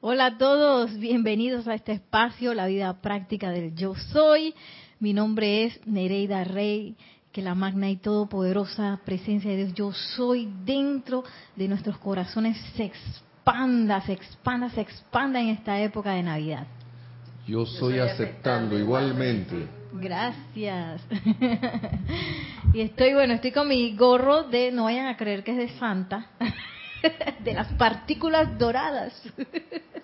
Hola a todos, bienvenidos a este espacio, la vida práctica del yo soy. Mi nombre es Nereida Rey, que la magna y todopoderosa presencia de Dios yo soy dentro de nuestros corazones se expanda, se expanda, se expanda en esta época de Navidad. Yo soy aceptando igualmente. Gracias. y estoy, bueno, estoy con mi gorro de, no vayan a creer que es de Santa. de las partículas doradas,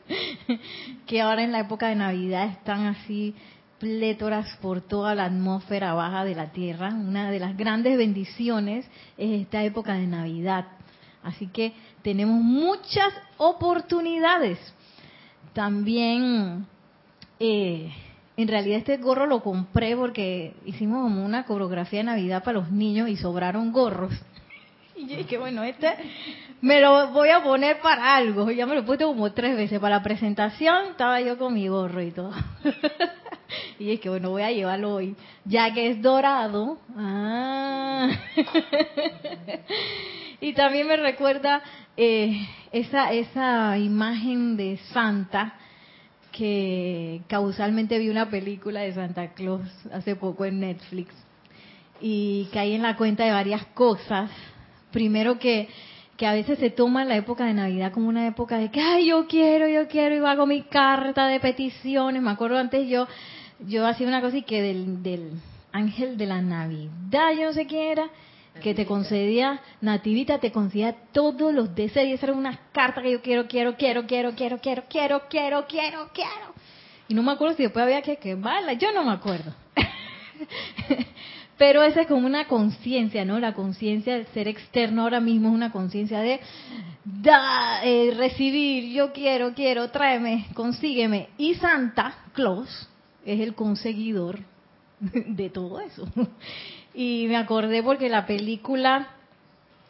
que ahora en la época de Navidad están así plétoras por toda la atmósfera baja de la Tierra. Una de las grandes bendiciones es esta época de Navidad. Así que tenemos muchas oportunidades. También, eh, en realidad este gorro lo compré porque hicimos como una coreografía de Navidad para los niños y sobraron gorros. Y yo dije, bueno, este me lo voy a poner para algo. Ya me lo puesto como tres veces. Para la presentación estaba yo con mi gorro y todo. y es que bueno, voy a llevarlo hoy. Ya que es dorado. Ah. y también me recuerda eh, esa, esa imagen de Santa que causalmente vi una película de Santa Claus hace poco en Netflix y caí en la cuenta de varias cosas primero que, que a veces se toma la época de Navidad como una época de que, ay, yo quiero, yo quiero, y hago mi carta de peticiones. Me acuerdo antes yo, yo hacía una cosa y que del, del ángel de la Navidad, yo no sé quién era, que te concedía, Nativita te concedía todos los deseos. Y esa era una carta que yo quiero, quiero, quiero, quiero, quiero, quiero, quiero, quiero, quiero, quiero. Y no me acuerdo si después había que quemarla, yo no me acuerdo. Pero esa es como una conciencia, ¿no? La conciencia del ser externo ahora mismo es una conciencia de da, eh, recibir, yo quiero, quiero, tráeme, consígueme. Y Santa Claus es el conseguidor de todo eso. Y me acordé porque la película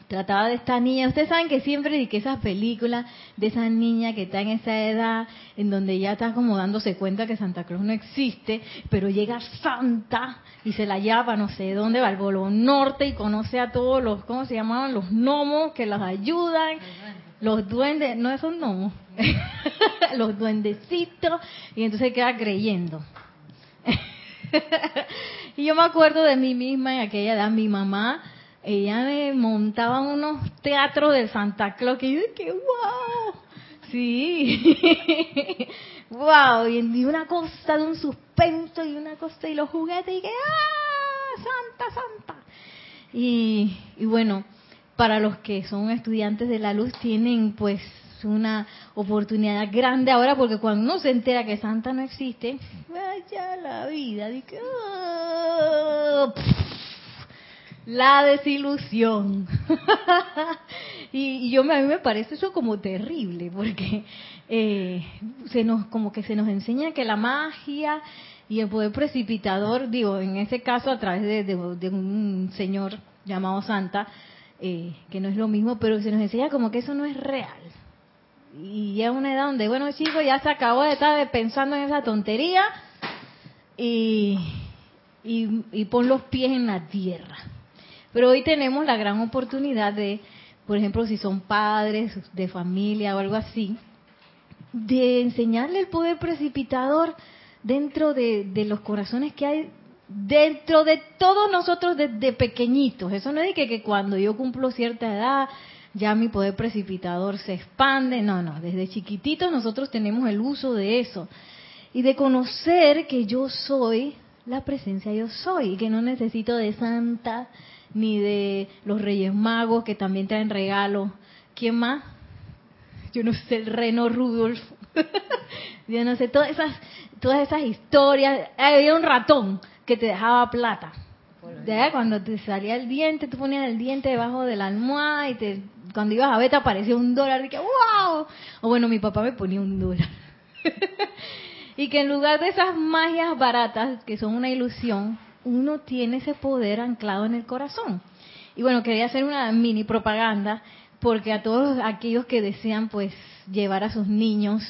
trataba de esta niña. Ustedes saben que siempre di que esas películas de esa niña que está en esa edad, en donde ya está como dándose cuenta que Santa Claus no existe, pero llega Santa y se la lleva no sé dónde, va al Bolo Norte y conoce a todos los, ¿cómo se llamaban? Los gnomos que los ayudan. Los duendes, no son gnomos, los duendecitos, y entonces queda creyendo. y yo me acuerdo de mí misma en aquella edad, mi mamá ella me montaba unos teatros de Santa Claus que yo dije, wow, sí, wow, y una cosa de un suspenso y una cosa y los juguetes y que, ah, Santa, Santa. Y, y bueno, para los que son estudiantes de la luz tienen pues una oportunidad grande ahora porque cuando uno se entera que Santa no existe, vaya la vida, dije, oh, la desilusión. y, yo a mí me parece eso como terrible, porque eh, se nos como que se nos enseña que la magia y el poder precipitador, digo, en ese caso a través de, un señor llamado Santa, eh, que no es lo mismo, pero se nos enseña como que eso no es real. Y ya una edad donde, bueno, chicos, ya se acabó de estar pensando en esa tontería y, y, y pon los pies en la tierra. Pero hoy tenemos la gran oportunidad de, por ejemplo, si son padres de familia o algo así, de enseñarle el poder precipitador dentro de, los corazones que hay dentro de todos nosotros desde pequeñitos. Eso no es que, que cuando yo cumplo cierta edad ya mi poder precipitador se expande. No, no, desde chiquititos nosotros tenemos el uso de eso. Y de conocer que yo soy la presencia yo soy y que no necesito de santa ni de los Reyes Magos que también traen regalos. ¿Quién más? Yo no sé, el reno Rudolf. Yo no sé, todas esas, todas esas historias. Había un ratón que te dejaba plata. Cuando te salía el diente, tú ponías el diente debajo de la almohada y te, cuando ibas a ver te aparecía un dólar y que ¡wow! O bueno, mi papá me ponía un dólar. y que en lugar de esas magias baratas, que son una ilusión, uno tiene ese poder anclado en el corazón. Y bueno, quería hacer una mini propaganda porque a todos aquellos que desean pues llevar a sus niños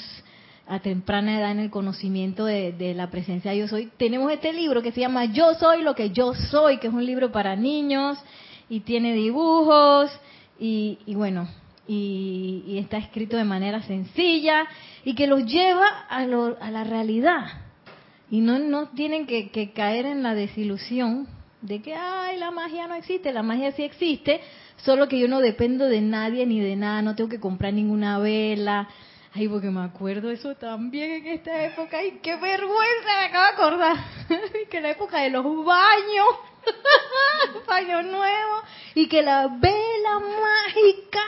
a temprana edad en el conocimiento de, la presencia de yo soy, tenemos este libro que se llama Yo soy lo que yo soy, que es un libro para niños y tiene dibujos y, y bueno, y, está escrito de manera sencilla y que los lleva a, lo, a la realidad. Y no, no tienen que, que caer en la desilusión de que, ay, la magia no existe, la magia sí existe, solo que yo no dependo de nadie ni de nada, no tengo que comprar ninguna vela. Ay, porque me acuerdo eso también en esta época. Ay, qué vergüenza, me acabo de acordar. que la época de los baños, baños nuevos, y que la vela mágica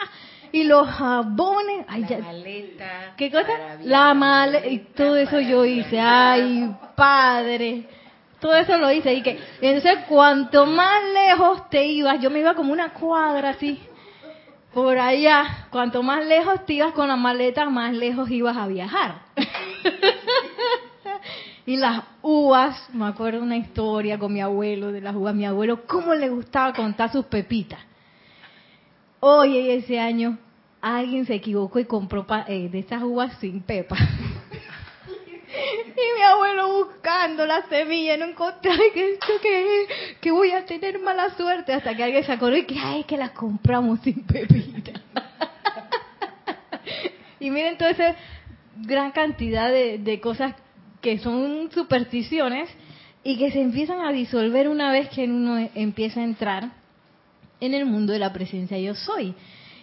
y los jabones. Ay, la maleta. ¿Qué cosa? La maleta. Y todo eso yo hice. Ay, padre. Todo eso lo hice. Y que, entonces, cuanto más lejos te ibas, yo me iba como una cuadra así. Por allá, cuanto más lejos te ibas con la maleta, más lejos ibas a viajar. y las uvas, me acuerdo una historia con mi abuelo de las uvas. Mi abuelo, ¿cómo le gustaba contar sus pepitas? Oye, ese año alguien se equivocó y compró eh, de esas uvas sin pepa. y mi abuelo buscando la semilla no encontraba que esto que, que voy a tener mala suerte hasta que alguien se acordó y que ay que las compramos sin pepita. y miren esa gran cantidad de, de cosas que son supersticiones y que se empiezan a disolver una vez que uno empieza a entrar en el mundo de la presencia yo soy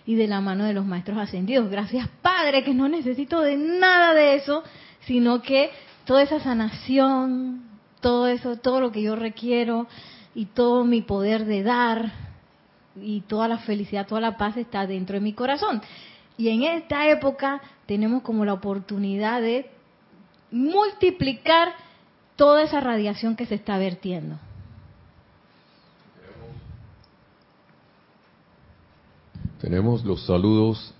y de la mano de los maestros ascendidos. Gracias Padre, que no necesito de nada de eso, sino que toda esa sanación, todo eso, todo lo que yo requiero y todo mi poder de dar y toda la felicidad, toda la paz está dentro de mi corazón. Y en esta época tenemos como la oportunidad de multiplicar toda esa radiación que se está vertiendo. Tenemos los saludos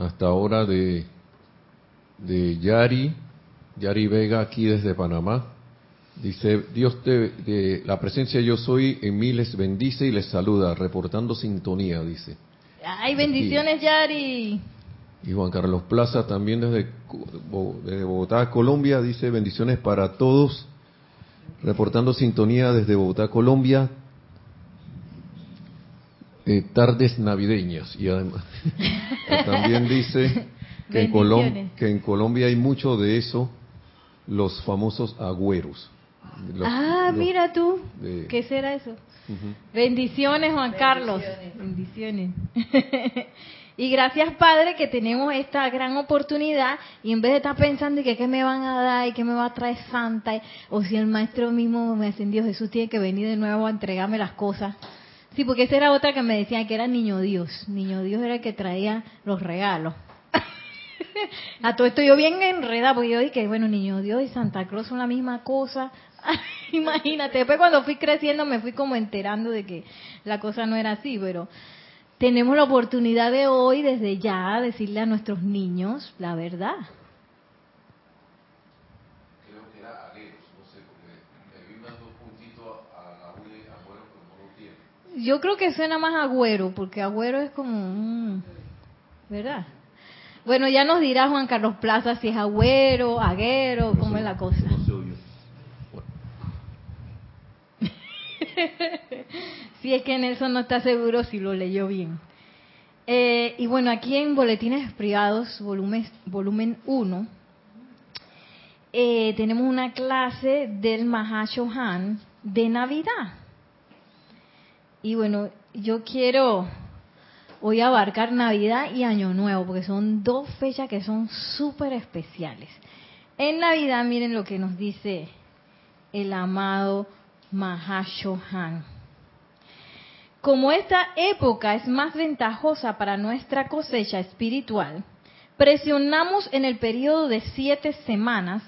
hasta ahora de, de Yari, Yari Vega aquí desde Panamá. Dice, Dios te, de la presencia yo soy en mí les bendice y les saluda, reportando sintonía, dice. Ay, bendiciones Yari. Y Juan Carlos Plaza también desde, desde Bogotá, Colombia, dice bendiciones para todos, reportando sintonía desde Bogotá, Colombia. Eh, tardes navideñas y además también dice que en, que en, Colombia hay mucho de eso, los famosos agüeros. ah, mira tú, ¿qué será eso? Bendiciones Juan Carlos, bendiciones. y gracias Padre que tenemos esta gran oportunidad y en vez de estar pensando que qué me van a dar y qué me va a traer Santa, o si el Maestro mismo me ascendió, Jesús tiene que venir de nuevo a entregarme las cosas Sí, porque esa era otra que me decían que era niño Dios. Niño Dios era el que traía los regalos. A todo esto yo bien enredada, porque yo dije, bueno, niño Dios y Santa Claus son la misma cosa. Imagínate, después cuando fui creciendo me fui como enterando de que la cosa no era así, pero tenemos la oportunidad de hoy, desde ya, decirle a nuestros niños la verdad. Yo creo que suena más agüero, porque agüero es como, ¿verdad? Bueno, ya nos dirá Juan Carlos Plaza si es agüero, aguero, cómo es la cosa. si es que Nelson no está seguro si lo leyó bien. Eh, y bueno, aquí en Boletines Privados, volumen, volumen 1, eh, tenemos una clase del Mahashohan de Navidad. Y bueno, yo quiero hoy abarcar Navidad y Año Nuevo, porque son dos fechas que son súper especiales. En Navidad, miren lo que nos dice el amado Mahashohan. Como esta época es más ventajosa para nuestra cosecha espiritual, presionamos en el periodo de siete semanas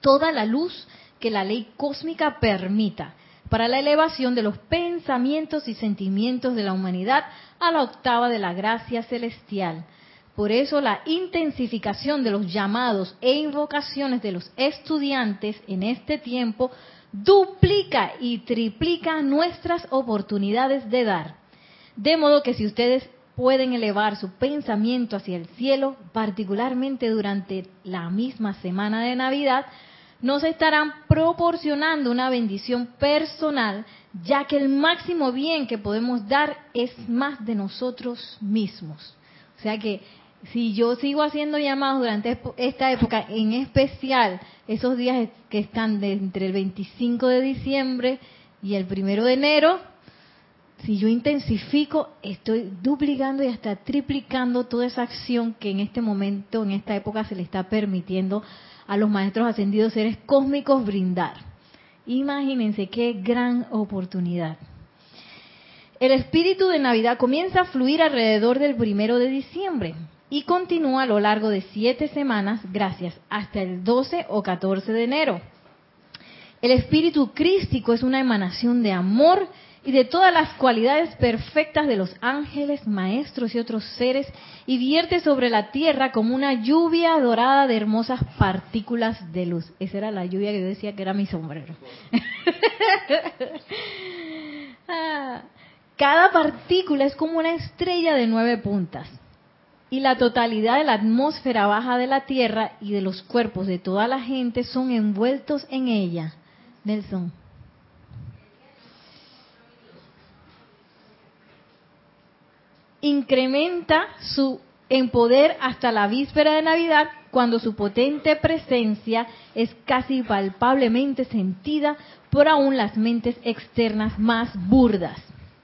toda la luz que la ley cósmica permita para la elevación de los pensamientos y sentimientos de la humanidad a la octava de la gracia celestial. Por eso la intensificación de los llamados e invocaciones de los estudiantes en este tiempo duplica y triplica nuestras oportunidades de dar. De modo que si ustedes pueden elevar su pensamiento hacia el cielo, particularmente durante la misma semana de Navidad, nos estarán proporcionando una bendición personal, ya que el máximo bien que podemos dar es más de nosotros mismos. O sea que si yo sigo haciendo llamados durante esta época, en especial esos días que están de entre el 25 de diciembre y el primero de enero, si yo intensifico, estoy duplicando y hasta triplicando toda esa acción que en este momento, en esta época, se le está permitiendo a los maestros ascendidos seres cósmicos brindar. Imagínense qué gran oportunidad. El espíritu de Navidad comienza a fluir alrededor del primero de diciembre y continúa a lo largo de siete semanas, gracias, hasta el 12 o 14 de enero. El espíritu crístico es una emanación de amor y de todas las cualidades perfectas de los ángeles, maestros y otros seres, y vierte sobre la tierra como una lluvia dorada de hermosas partículas de luz. Esa era la lluvia que yo decía que era mi sombrero. Ah, cada partícula es como una estrella de nueve puntas. Y la totalidad de la atmósfera baja de la Tierra y de los cuerpos de toda la gente son envueltos en ella. Nelson. Incrementa su en poder hasta la víspera de Navidad, cuando su potente presencia es casi palpablemente sentida por aún las mentes externas más burdas.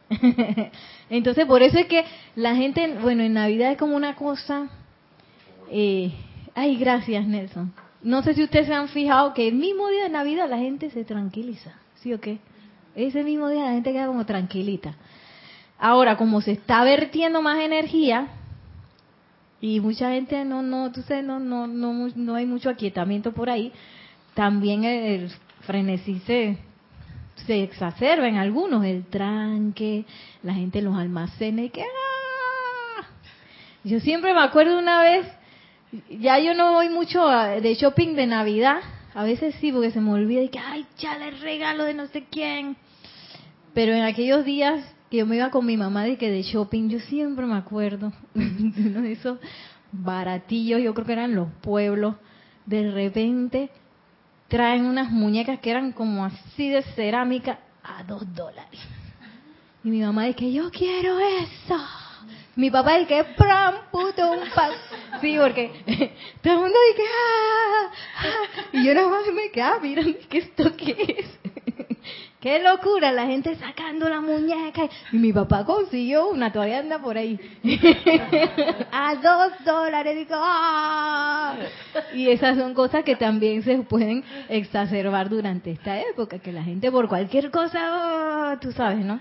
Entonces, por eso es que la gente, bueno, en Navidad es como una cosa... Eh, ay, gracias, Nelson. No sé si ustedes se han fijado que el mismo día de Navidad la gente se tranquiliza, ¿sí o qué? Ese mismo día la gente queda como tranquilita. Ahora, como se está vertiendo más energía y mucha gente no, no, tú sabes, no, no, no, no hay mucho aquietamiento por ahí, también el frenesí se, se exacerba en algunos, el tranque, la gente en los almacenes, que ¡ah! Yo siempre me acuerdo una vez, ya yo no voy mucho de shopping de Navidad, a veces sí, porque se me olvida y que, ay, ya regalo de no sé quién. Pero en aquellos días que yo me iba con mi mamá de que de shopping, yo siempre me acuerdo uno de esos baratillos, yo creo que eran los pueblos, de repente traen unas muñecas que eran como así de cerámica a dos dólares. Y mi mamá dice, yo quiero eso. Mi papá dice, pram, puto, un pan. Sí, porque todo el mundo dice, ah, ah, y yo nada más me quedaba mirando, ¿qué esto qué es? Qué locura, la gente sacando la muñeca. Y mi papá consiguió una, todavía anda por ahí. a dos dólares. Digo, ¡ah! Y esas son cosas que también se pueden exacerbar durante esta época, que la gente por cualquier cosa, oh, tú sabes, ¿no?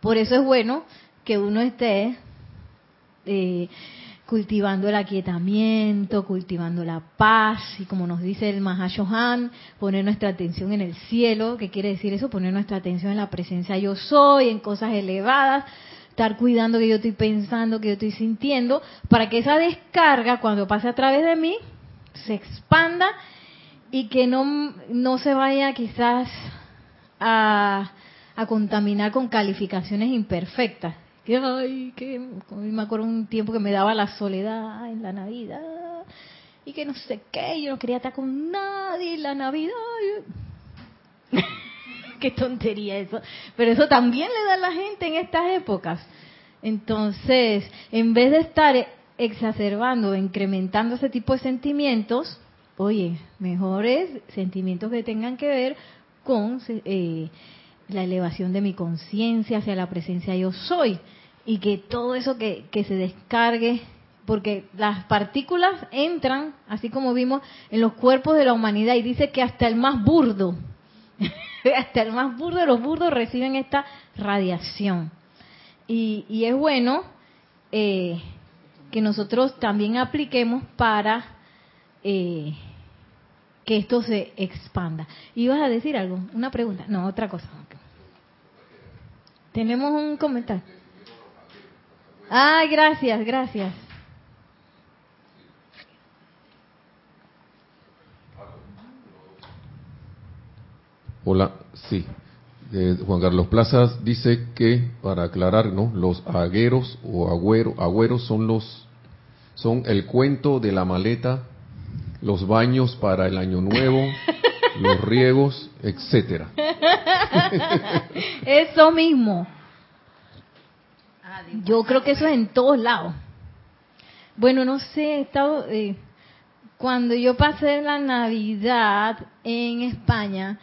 Por eso es bueno que uno esté eh, cultivando el aquietamiento, cultivando la paz, y como nos dice el Mahashohan, poner nuestra atención en el cielo, ¿qué quiere decir eso? Poner nuestra atención en la presencia yo soy, en cosas elevadas, estar cuidando que yo estoy pensando, que yo estoy sintiendo, para que esa descarga, cuando pase a través de mí, se expanda y que no, no se vaya quizás a, a contaminar con calificaciones imperfectas que ay, que me acuerdo un tiempo que me daba la soledad en la Navidad y que no sé qué, yo no quería estar con nadie en la Navidad. qué tontería eso. Pero eso también le da a la gente en estas épocas. Entonces, en vez de estar exacerbando, incrementando ese tipo de sentimientos, oye, mejores sentimientos que tengan que ver con eh, la elevación de mi conciencia hacia la presencia yo soy y que todo eso que, que se descargue, porque las partículas entran, así como vimos, en los cuerpos de la humanidad y dice que hasta el más burdo, hasta el más burdo de los burdos reciben esta radiación. Y, y es bueno eh, que nosotros también apliquemos para eh, que esto se expanda. ¿Ibas a decir algo? ¿Una pregunta? No, otra cosa. Tenemos un comentario. Ah, gracias, gracias. Hola, sí. Juan Carlos Plazas dice que, para aclarar, ¿no? los agueros o agüero, agüeros son los son el cuento de la maleta los baños para el año nuevo, los riegos, etcétera. Eso mismo. Yo creo que eso es en todos lados. Bueno, no sé, he eh, cuando yo pasé la Navidad en España,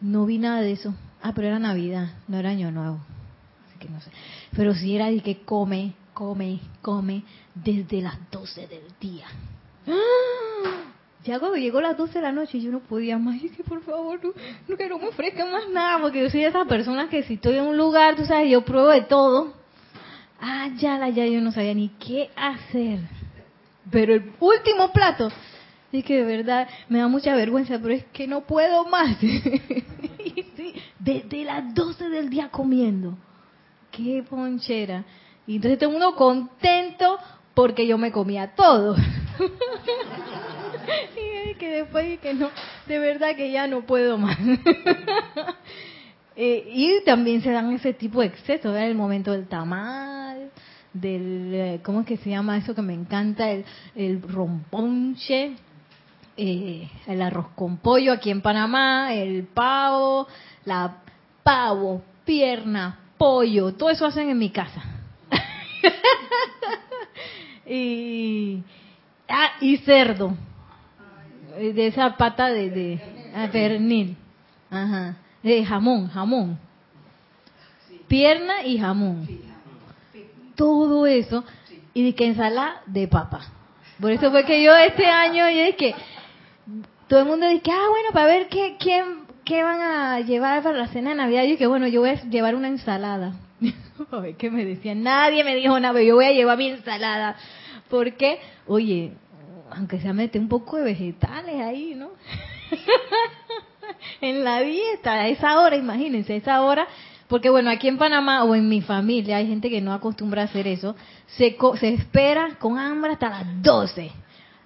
no vi nada de eso. Ah, pero era Navidad, no era Año Nuevo. Así que no sé. Pero sí era de que come, come, come desde las 12 del día. ¡Ah! Ya cuando llegó las 12 de la noche yo no podía más. Y que por favor, no, no que no me ofrezcan más nada, porque yo soy de esas personas que si estoy en un lugar, tú sabes, yo pruebo de todo. Ah, ya la ya yo no sabía ni qué hacer. Pero el último plato, es que de verdad me da mucha vergüenza, pero es que no puedo más. desde las 12 del día comiendo. Qué ponchera. Y entonces el mundo contento porque yo me comía todo. y que después que no, de verdad que ya no puedo más. eh, y también se dan ese tipo de excesos, ¿verdad? el momento del tamal, del, eh, ¿cómo es que se llama eso que me encanta? El, el romponche, eh, el arroz con pollo aquí en Panamá, el pavo, la pavo, pierna, pollo, todo eso hacen en mi casa. y, ah, y cerdo, eh, de esa pata de, de ah, pernil, ajá, de jamón, jamón, pierna y jamón, todo eso, y de que ensalada de papa. Por eso fue que yo este año, y es que todo el mundo dice, ah, bueno, para ver qué, quién, qué van a llevar para la cena de Navidad. Y yo que bueno, yo voy a llevar una ensalada. a ver qué me decían. Nadie me dijo nada, pero yo voy a llevar mi ensalada. Porque, oye, aunque sea mete un poco de vegetales ahí, ¿no? en la dieta, a esa hora, imagínense, a esa hora, porque bueno, aquí en Panamá o en mi familia hay gente que no acostumbra a hacer eso, se, se espera con hambre hasta las 12.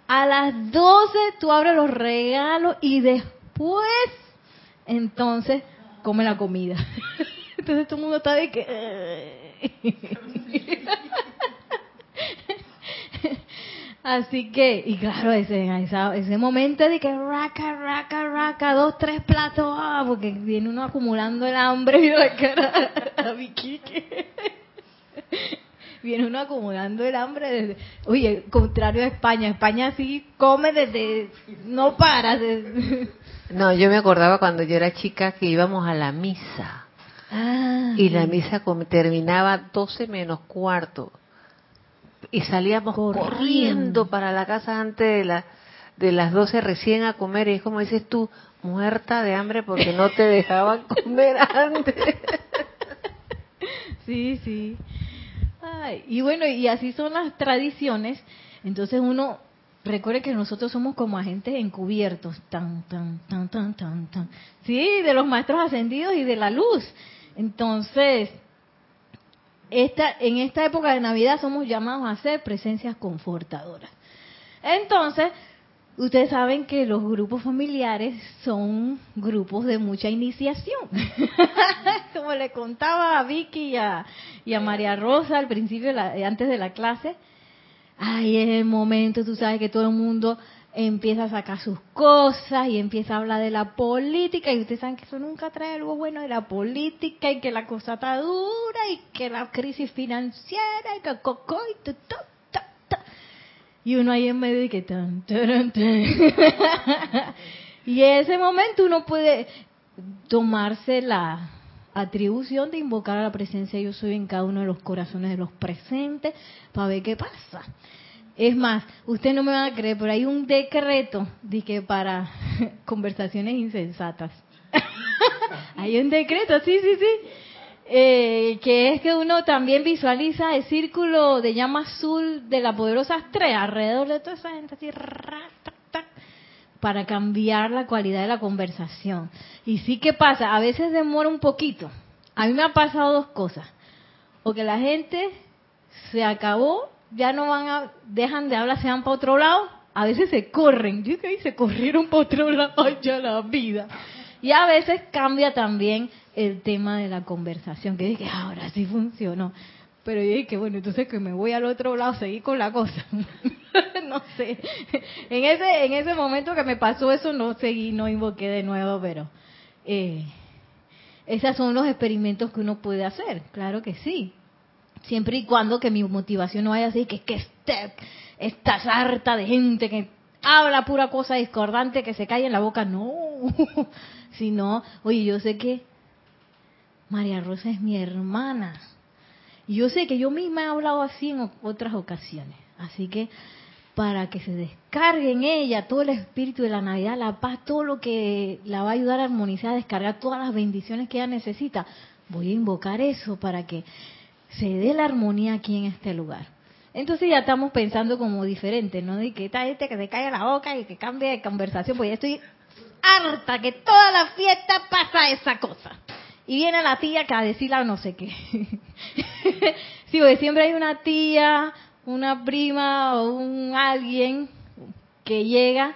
A las 12 tú abres los regalos y después, entonces, come la comida. Entonces todo el mundo está de que... Así que, y claro, ese, ese momento de que raca, raca, raca, dos, tres platos, ah, porque viene uno acumulando el hambre, y la cara a Vicky. Viene uno acumulando el hambre desde, oye, contrario a España, España sí come desde, no para. No, yo me acordaba cuando yo era chica que íbamos a la misa. Ah, y la misa terminaba 12 menos cuarto y salíamos corriendo. corriendo. para la casa antes de, la, de las 12 recién a comer y es como dices tú, muerta de hambre porque no te dejaban comer antes. Sí, sí. Ay, y bueno, y así son las tradiciones. Entonces uno recuerde que nosotros somos como agentes encubiertos, tan, tan, tan, tan, tan, tan. Sí, de los maestros ascendidos y de la luz. Entonces, esta, en esta época de Navidad somos llamados a ser presencias confortadoras. Entonces, ustedes saben que los grupos familiares son grupos de mucha iniciación. Como le contaba a Vicky y a, María Rosa al principio, antes de la clase, ay, es el momento, tú sabes que todo el mundo empieza a sacar sus cosas y empieza a hablar de la política y ustedes saben que eso nunca trae algo bueno de la política y que la cosa está dura y que la crisis financiera y que coco y y uno ahí en medio y que tan, tan, tan. y en ese momento uno puede tomarse la atribución de invocar a la presencia yo soy en cada uno de los corazones de los presentes para ver qué pasa es más, usted no me van a creer, pero hay un decreto de que para conversaciones insensatas. hay un decreto, sí, sí, sí. Eh, que es que uno también visualiza el círculo de llama azul de la poderosa estrella alrededor de toda esa gente así, para cambiar la cualidad de la conversación. Y sí que pasa, a veces demora un poquito. A mí me ha pasado dos cosas. O que la gente se acabó ya no van a, dejan de hablar, se van para otro lado, a veces se corren, yo que se corrieron para otro lado, ya la vida. Y a veces cambia también el tema de la conversación, que dije, ahora sí funcionó. Pero yo dije, bueno, entonces que me voy al otro lado, seguir con la cosa. no sé. En ese, en ese momento que me pasó eso, no seguí, no invoqué de nuevo, pero eh, esos son los experimentos que uno puede hacer, claro que sí. Siempre y cuando que mi motivación no vaya así, que, que esté, estás harta de gente que habla pura cosa discordante, que se cae en la boca, no. Sino, oye, yo sé que María Rosa es mi hermana. Y yo sé que yo misma he hablado así en otras ocasiones. Así que para que se descargue en ella todo el espíritu de la Navidad, la paz, todo lo que la va a ayudar a armonizar, a descargar todas las bendiciones que ella necesita, voy a invocar eso para que se dé la armonía aquí en este lugar. Entonces ya estamos pensando como diferente, ¿no? De que está este que se caiga la boca y que cambie de conversación, porque ya estoy harta que toda la fiesta pasa esa cosa. Y viene la tía que a decirla no sé qué. sí, porque siempre hay una tía, una prima o un alguien que llega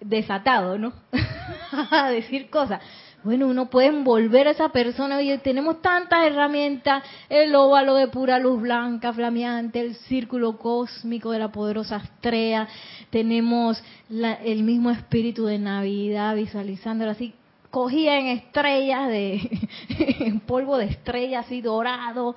desatado, ¿no? a decir cosas. Bueno, uno puede envolver a esa persona. Oye, tenemos tantas herramientas: el óvalo de pura luz blanca, flameante, el círculo cósmico de la poderosa estrella. Tenemos el mismo espíritu de Navidad, visualizándolo así. Cogía en estrellas, de en polvo de estrellas así dorado.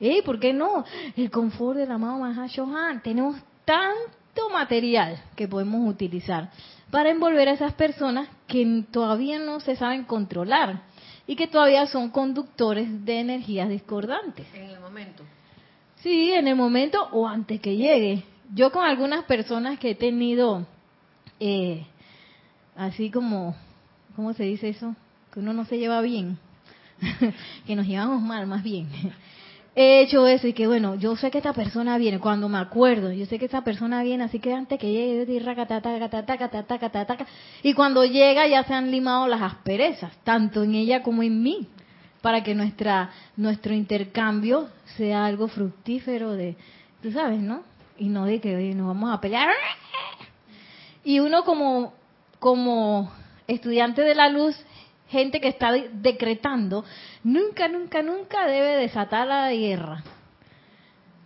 ¿Eh? ¿Por qué no? El confort del amado Mahashohan. Tenemos tanto material que podemos utilizar para envolver a esas personas que todavía no se saben controlar y que todavía son conductores de energías discordantes. En el momento. Sí, en el momento o antes que llegue. Yo con algunas personas que he tenido, eh, así como, ¿cómo se dice eso? Que uno no se lleva bien, que nos llevamos mal más bien he hecho eso y que bueno, yo sé que esta persona viene, cuando me acuerdo, yo sé que esta persona viene, así que antes que llegue, y cuando llega ya se han limado las asperezas, tanto en ella como en mí, para que nuestra nuestro intercambio sea algo fructífero de, tú sabes, ¿no? Y no de que nos vamos a pelear. Y uno como como estudiante de la luz gente que está decretando, nunca, nunca, nunca debe desatar la guerra.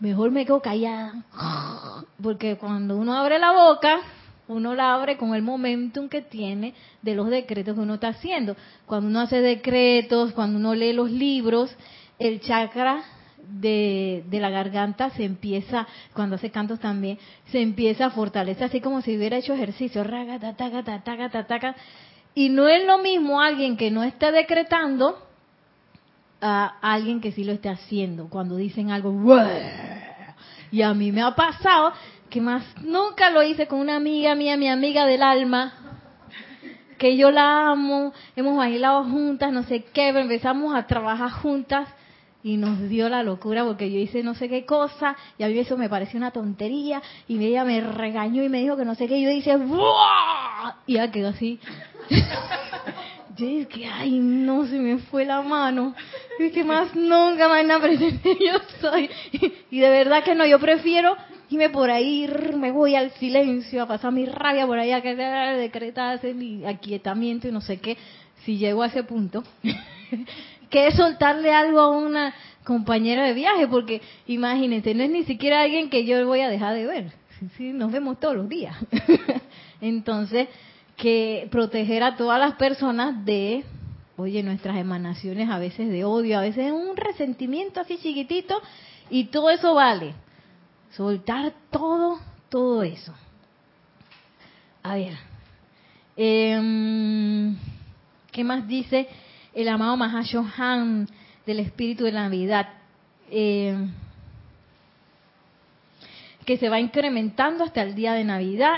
Mejor me quedo callada. Porque cuando uno abre la boca, uno la abre con el momentum que tiene de los decretos que uno está haciendo. Cuando uno hace decretos, cuando uno lee los libros, el chakra de, de, la garganta se empieza, cuando hace cantos también, se empieza a fortalecer, así como si hubiera hecho ejercicio. Raga, ta, ta, y no es lo mismo alguien que no esté decretando a alguien que sí lo esté haciendo. Cuando dicen algo, y a mí me ha pasado que más nunca lo hice con una amiga mía, mi amiga del alma, que yo la amo, hemos bailado juntas, no sé qué, empezamos a trabajar juntas y nos dio la locura porque yo hice no sé qué cosa y a mí eso me pareció una tontería y ella me regañó y me dijo que no sé qué y yo dije ¡Buah! y ya quedó así. Yo dije ay no se me fue la mano y que más nunca más nada presente yo soy y de verdad que no yo prefiero irme por ahí me voy al silencio a pasar mi rabia por ahí a que decretarse mi aquietamiento y no sé qué si llego a ese punto que es soltarle algo a una compañera de viaje, porque imagínense, no es ni siquiera alguien que yo voy a dejar de ver, sí, nos vemos todos los días. Entonces, que proteger a todas las personas de, oye, nuestras emanaciones a veces de odio, a veces un resentimiento así chiquitito, y todo eso vale. Soltar todo, todo eso. A ver, eh, ¿qué más dice? El amado Mahashohan del espíritu de Navidad, eh, que se va incrementando hasta el día de Navidad.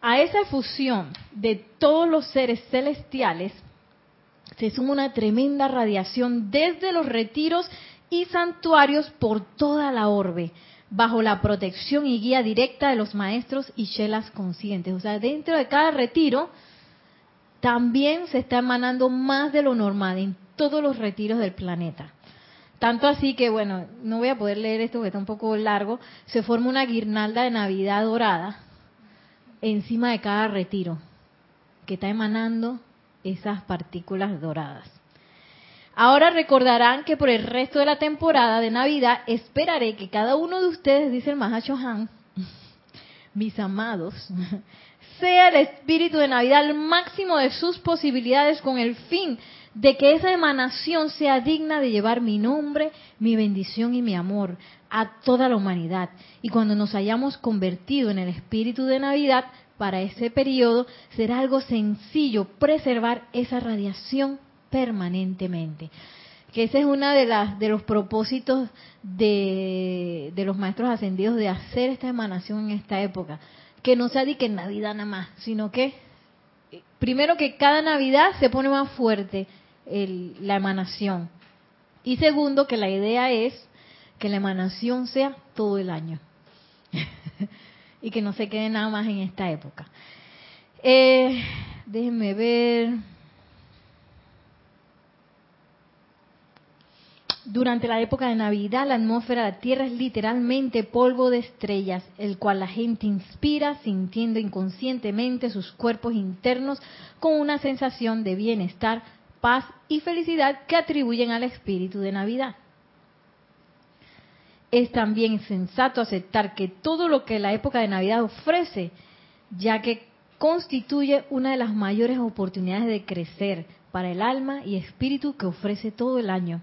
A esa fusión de todos los seres celestiales se suma una tremenda radiación desde los retiros y santuarios por toda la orbe, bajo la protección y guía directa de los maestros y chelas conscientes. O sea, dentro de cada retiro también se está emanando más de lo normal en todos los retiros del planeta. Tanto así que, bueno, no voy a poder leer esto porque está un poco largo, se forma una guirnalda de Navidad dorada encima de cada retiro, que está emanando esas partículas doradas. Ahora recordarán que por el resto de la temporada de Navidad esperaré que cada uno de ustedes, dice el Mahacho Han, mis amados, sea el espíritu de Navidad al máximo de sus posibilidades con el fin de que esa emanación sea digna de llevar mi nombre, mi bendición y mi amor a toda la humanidad. Y cuando nos hayamos convertido en el espíritu de Navidad para ese periodo, será algo sencillo preservar esa radiación permanentemente. Que ese es uno de, de los propósitos de, de los maestros ascendidos de hacer esta emanación en esta época. Que no sea de que en Navidad nada más, sino que primero que cada Navidad se pone más fuerte la emanación. Y segundo, que la idea es que la emanación sea todo el año. y que no se quede nada más en esta época. Eh, déjenme ver. Durante la época de Navidad, la atmósfera de la Tierra es literalmente polvo de estrellas, el cual la gente inspira sintiendo inconscientemente sus cuerpos internos con una sensación de bienestar, paz y felicidad que atribuyen al espíritu de Navidad. Es también sensato aceptar que todo lo que la época de Navidad ofrece, ya que constituye una de las mayores oportunidades de crecer para el alma y espíritu que ofrece todo el año.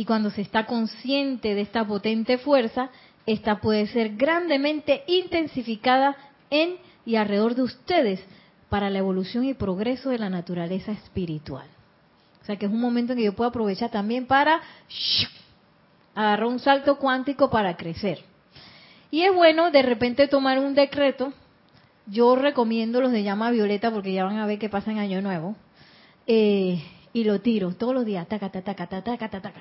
Y cuando se está consciente de esta potente fuerza, esta puede ser grandemente intensificada en y alrededor de ustedes para la evolución y progreso de la naturaleza espiritual. O sea que es un momento en que yo puedo aprovechar también para agarrar un salto cuántico para crecer. Y es bueno de repente tomar un decreto. Yo recomiendo los de llama violeta porque ya van a ver qué pasa en Año Nuevo. Eh, y lo tiro todos los días. Taca, taca, taca, taca, taca,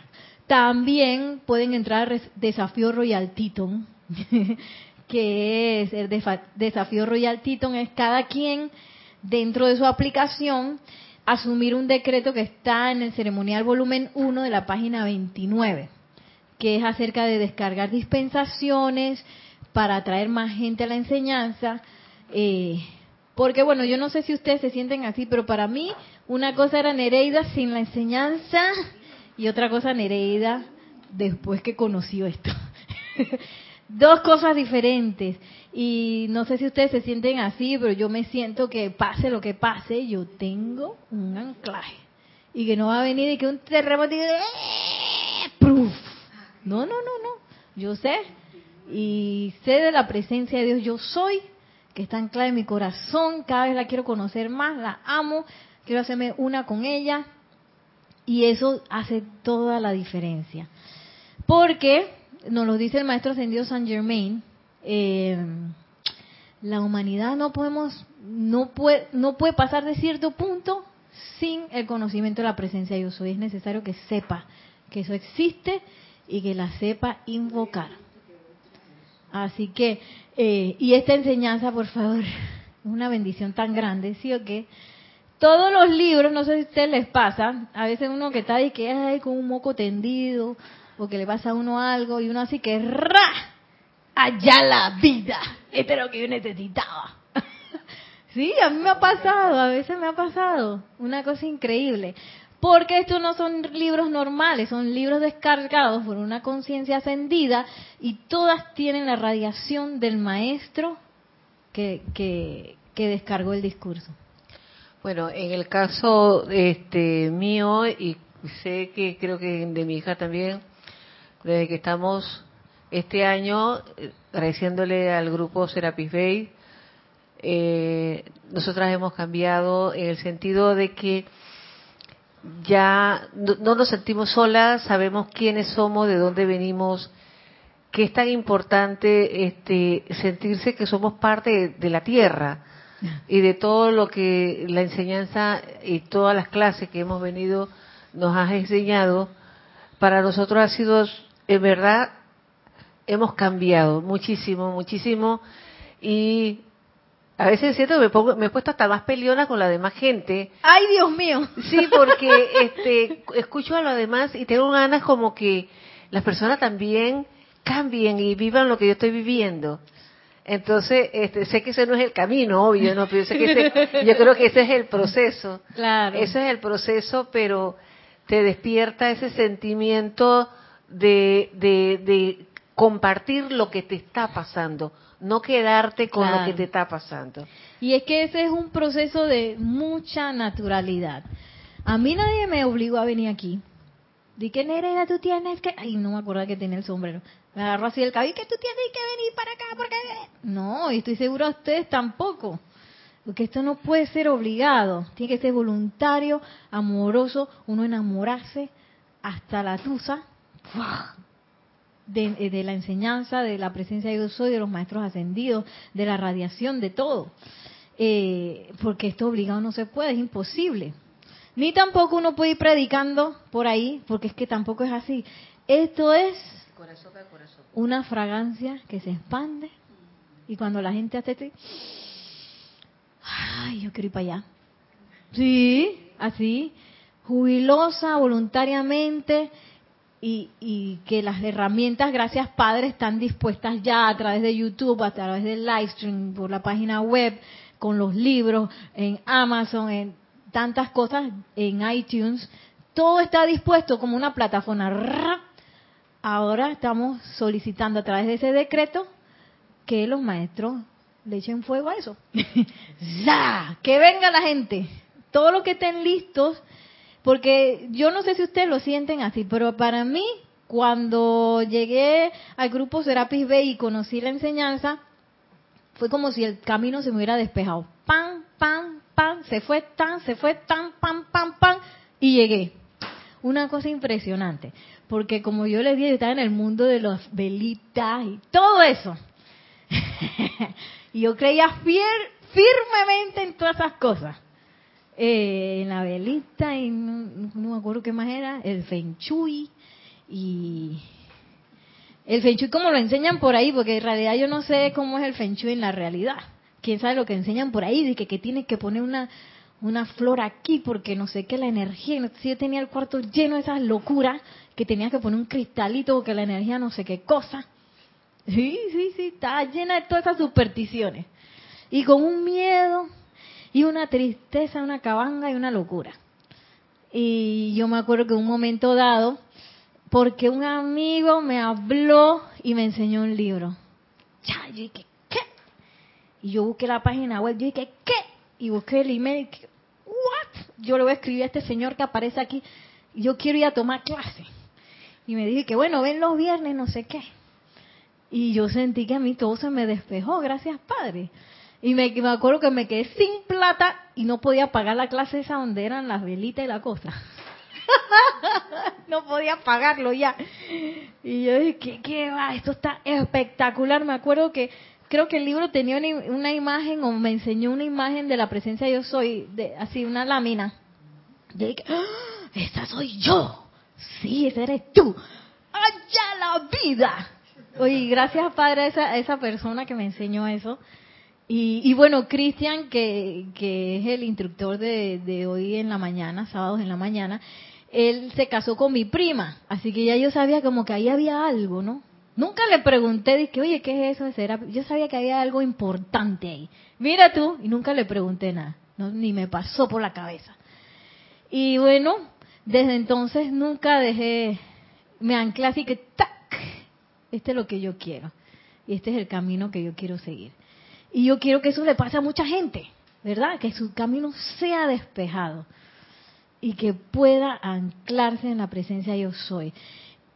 También pueden entrar desafío Royal Titon, que es el desafío Royal Titon, es cada quien dentro de su aplicación asumir un decreto que está en el ceremonial volumen 1 de la página 29, que es acerca de descargar dispensaciones para atraer más gente a la enseñanza. Eh, porque bueno, yo no sé si ustedes se sienten así, pero para mí una cosa era Nereida sin la enseñanza y otra cosa Nereida después que conoció esto. Dos cosas diferentes. Y no sé si ustedes se sienten así, pero yo me siento que pase lo que pase, yo tengo un anclaje. Y que no va a venir y que un terremoto y ¡Pruf! No, no, no, no. Yo sé. Y sé de la presencia de Dios. Yo soy, que está anclada en mi corazón. Cada vez la quiero conocer más, la amo. Quiero hacerme una con ella. Y eso hace toda la diferencia. Porque, nos lo dice el maestro ascendido San Germain, eh, la humanidad no podemos, no puede, no puede pasar de cierto punto sin el conocimiento de la presencia de Dios. soy. Es necesario que sepa que eso existe y que la sepa invocar. Así que, eh, y esta enseñanza, por favor, es una bendición tan grande, ¿sí o qué? Todos los libros, no sé si a ustedes les pasa, a veces uno que está ahí que es con un moco tendido, o que le pasa a uno algo, y uno así que ¡ra! allá la vida. Esto es lo que yo necesitaba. sí, a mí me ha pasado, a veces me ha pasado. Una cosa increíble. Porque estos no son libros normales, son libros descargados por una conciencia ascendida y todas tienen la radiación del maestro que, que, que descargó el discurso. Bueno, en el caso este mío y sé que creo que de mi hija también, desde que estamos este año, agradeciéndole al grupo Serapis Bay, eh, nosotras hemos cambiado en el sentido de que ya no, nos sentimos solas, sabemos quiénes somos, de dónde venimos, que es tan importante este, sentirse que somos parte de, la tierra y de todo lo que la enseñanza y todas las clases que hemos venido nos ha enseñado, para nosotros ha sido en verdad hemos cambiado muchísimo, muchísimo y a veces siento que me, pongo, me he puesto hasta más peleona con la demás gente. ¡Ay, Dios mío! Sí, porque este, escucho a los demás y tengo ganas como que las personas también cambien y vivan lo que yo estoy viviendo. Entonces, este, sé que ese no es el camino, obvio, ¿no? Pero yo, que yo creo que ese es el proceso. Claro. Ese es el proceso, pero te despierta ese sentimiento de, de, de compartir lo que te está pasando, no quedarte con lo que te está pasando. Y es que ese es un proceso de mucha naturalidad. A mí nadie me obligó a venir aquí. Di que Nereida tú tienes que... Ay, no me acuerdo que tenía el sombrero. Me agarró así el cabello que tú tienes que venir para acá porque... No, y estoy seguro a ustedes tampoco. Porque esto no puede ser obligado. Tiene que ser voluntario, amoroso, uno enamorarse hasta la tusa de, de, la enseñanza, de la presencia de Dios soy, de los maestros ascendidos, de la radiación, de todo. Eh, porque esto obligado no se puede, es imposible. Ni tampoco uno puede ir predicando por ahí, porque es que tampoco es así. Esto es una fragancia que se expande y cuando la gente hace esto, ay, yo quiero ir para allá. Sí, así, jubilosa, voluntariamente, y, y, que las herramientas, gracias Padre, están dispuestas ya a través de YouTube, a través del livestream, por la página web, con los libros, en Amazon, en tantas cosas, en iTunes. Todo está dispuesto como una plataforma. Ahora estamos solicitando a través de ese decreto que los maestros le echen fuego a eso. ¡Ya! Que venga la gente. Todo lo que estén listos porque yo no sé si ustedes lo sienten así, pero para mí, cuando llegué al grupo Serapis Bay y conocí la enseñanza, fue como si el camino se me hubiera despejado. Pam, pam, pam, se fue tan, se fue tan, pam, pam, pam, y llegué. Una cosa impresionante, porque como yo les dije, yo estaba en el mundo de las velitas y todo eso. y yo creía firmemente en todas esas cosas eh, en la velita y no, me acuerdo qué más era, el Feng Shui y el Feng Shui como lo enseñan por ahí, porque en realidad yo no sé cómo es el Feng Shui en la realidad. Quién sabe lo que enseñan por ahí, de que, que tienes que poner una, una flor aquí porque no sé qué la energía. Si yo tenía el cuarto lleno de esas locuras, que tenía que poner un cristalito porque la energía no sé qué cosa. Sí, sí, sí, está llena de todas esas supersticiones. Y con un miedo y una tristeza, una cabanga y una locura. Y yo me acuerdo que en un momento dado, porque un amigo me habló y me enseñó un libro. Ya, yo dije, ¿qué? Y yo busqué la página web, yo dije, ¿qué? Y busqué el email, ¿what? Yo le voy a escribir a este señor que aparece aquí, yo quiero ir a tomar clase. Y me dije que bueno, ven los viernes, no sé qué. Y yo sentí que a mí todo se me despejó, gracias Padre. Y me, me, acuerdo que me quedé sin plata y no podía pagar la clase esa donde eran las velitas y la cosa. no podía pagarlo ya. Y yo dije, ¿qué, ¿qué, va? Esto está espectacular. Me acuerdo que creo que el libro tenía una, imagen o me enseñó una imagen de la presencia yo soy, de, así una lámina. Yo dije, ¡Ah! esa soy yo. Sí, esa eres tú. ¡Allá la vida! Oye, gracias Padre a esa, esa persona que me enseñó eso y, bueno, Cristian, que, que, es el instructor de, de, hoy en la mañana, sábados en la mañana, él se casó con mi prima, así que ya yo sabía como que ahí había algo, ¿no? Nunca le pregunté, dije, oye, ¿qué es eso de ser? Yo sabía que había algo importante ahí. Mira tú, y nunca le pregunté nada, ¿no? ni me pasó por la cabeza. Y bueno, desde entonces nunca dejé, me anclé así que, ¡tac! Este es lo que yo quiero. Y este es el camino que yo quiero seguir. Y yo quiero que eso le pase a mucha gente, ¿verdad? Que su camino sea despejado y que pueda anclarse en la presencia yo soy.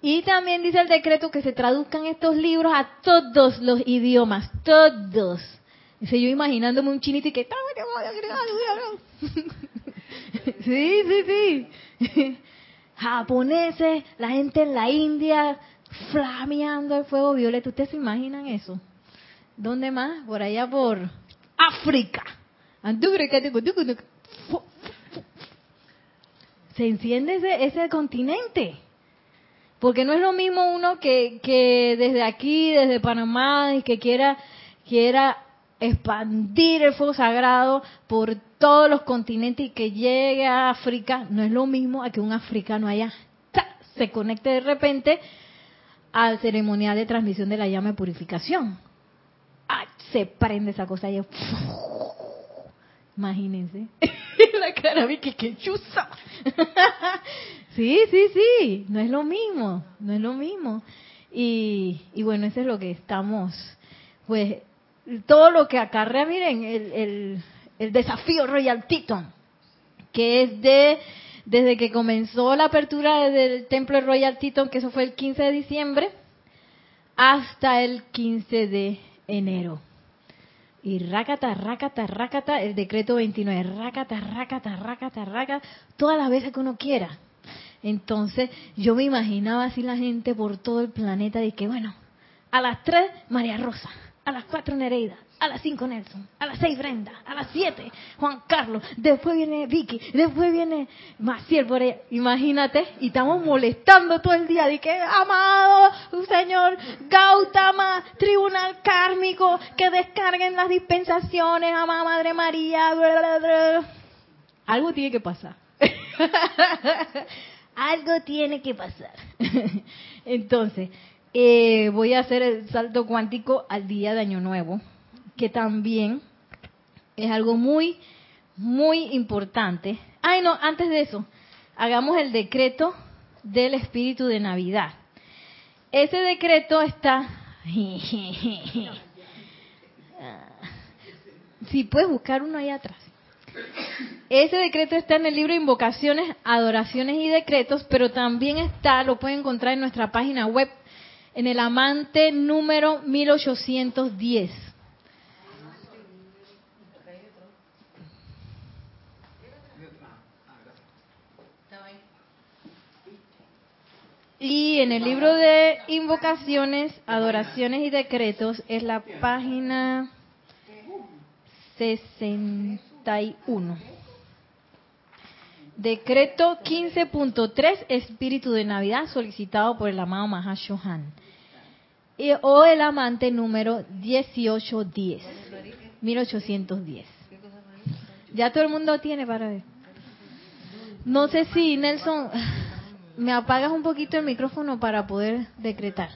Y también dice el decreto que se traduzcan estos libros a todos los idiomas, todos. Dice yo imaginándome un chinito y que... Sí, sí, sí. Japoneses, la gente en la India, flameando el fuego violeta. ¿Ustedes se imaginan eso? ¿Dónde más? Por allá por África. Se enciende ese, ese continente. Porque no es lo mismo uno que, que desde aquí, desde Panamá, y que quiera, quiera expandir el fuego sagrado por todos los continentes y que llegue a África, no es lo mismo a que un africano allá se conecte de repente al ceremonial de transmisión de la llama de purificación. Se prende esa cosa y imagínense. La cara vi que qué sí sí sí. No es lo mismo no es lo mismo. Y, y bueno, eso es lo que estamos, pues, todo lo que acarrea, miren, el, el, el desafío Royal Teton, que es de, desde que comenzó la apertura del templo de Royal Teton, que eso fue el 15 de diciembre, hasta el 15 de enero. Y rácata, rácata, rácata, el decreto 29, rácata, rácata, rácata, rácata, todas las veces que uno quiera. Entonces, yo me imaginaba así la gente por todo el planeta de que, bueno, a las 3, María Rosa, a las 4, Nereida, a las 5, Nelson, a las 6, Brenda, a las 7, Juan Carlos, después viene Vicky, después viene Maciel por. Imagínate, y estamos molestando todo el día de que, amado Señor Gautama, tribunal kármico, que descarguen las dispensaciones, amada Madre María, bla, bla, bla. Algo tiene que pasar. Algo tiene que pasar. Entonces, eh, voy a hacer el salto cuántico al día de Año Nuevo, que también es algo muy, muy importante. Ay, no, antes de eso, hagamos el decreto del espíritu de Navidad. Ese decreto está... Si puedes buscar uno ahí atrás. Ese decreto está en el libro Invocaciones, Adoraciones y Decretos, pero también está, lo pueden encontrar en nuestra página web, en el amante número 1810. Y en el libro de invocaciones, adoraciones y decretos es la página 61. Decreto 15.3, Espíritu de Navidad, solicitado por el amado Mahashohan. Y, o el amante número 1810. 1810. Ya todo el mundo tiene para ver. No sé si, Nelson, me apagas un poquito el micrófono para poder decretar.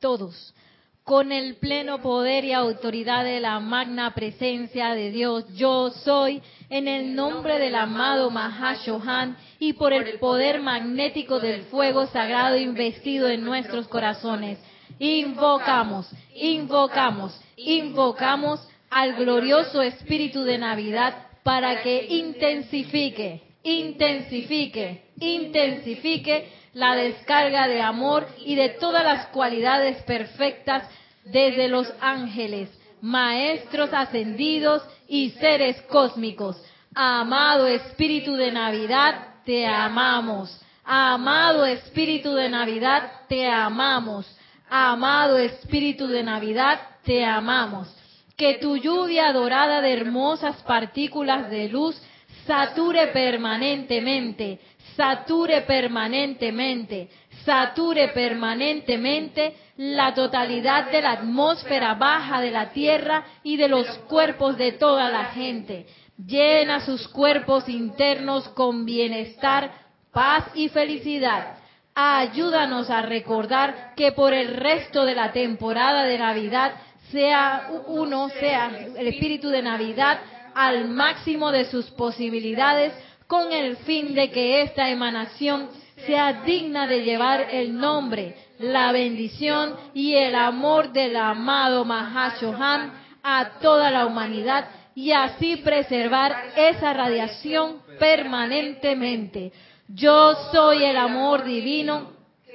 Todos, con el pleno poder y autoridad de la magna presencia de Dios, yo soy, en el nombre del amado Mahashohan y por el poder magnético del fuego sagrado investido en nuestros corazones. Invocamos, invocamos, invocamos al glorioso espíritu de Navidad para que intensifique, intensifique, intensifique la descarga de amor y de todas las cualidades perfectas desde los ángeles, maestros ascendidos y seres cósmicos. Amado Espíritu de Navidad, te amamos. Amado Espíritu de Navidad, te amamos. Amado Espíritu de Navidad, te amamos. Que tu lluvia dorada de hermosas partículas de luz sature permanentemente, sature permanentemente, sature permanentemente la totalidad de la atmósfera baja de la tierra y de los cuerpos de toda la gente. Llena sus cuerpos internos con bienestar, paz y felicidad. Ayúdanos a recordar que por el resto de la temporada de Navidad sea uno, sea el espíritu de Navidad al máximo de sus posibilidades con el fin de que esta emanación sea digna de llevar el nombre, la bendición y el amor del amado Mahashohan a toda la humanidad y así preservar esa radiación permanentemente. Yo soy el amor divino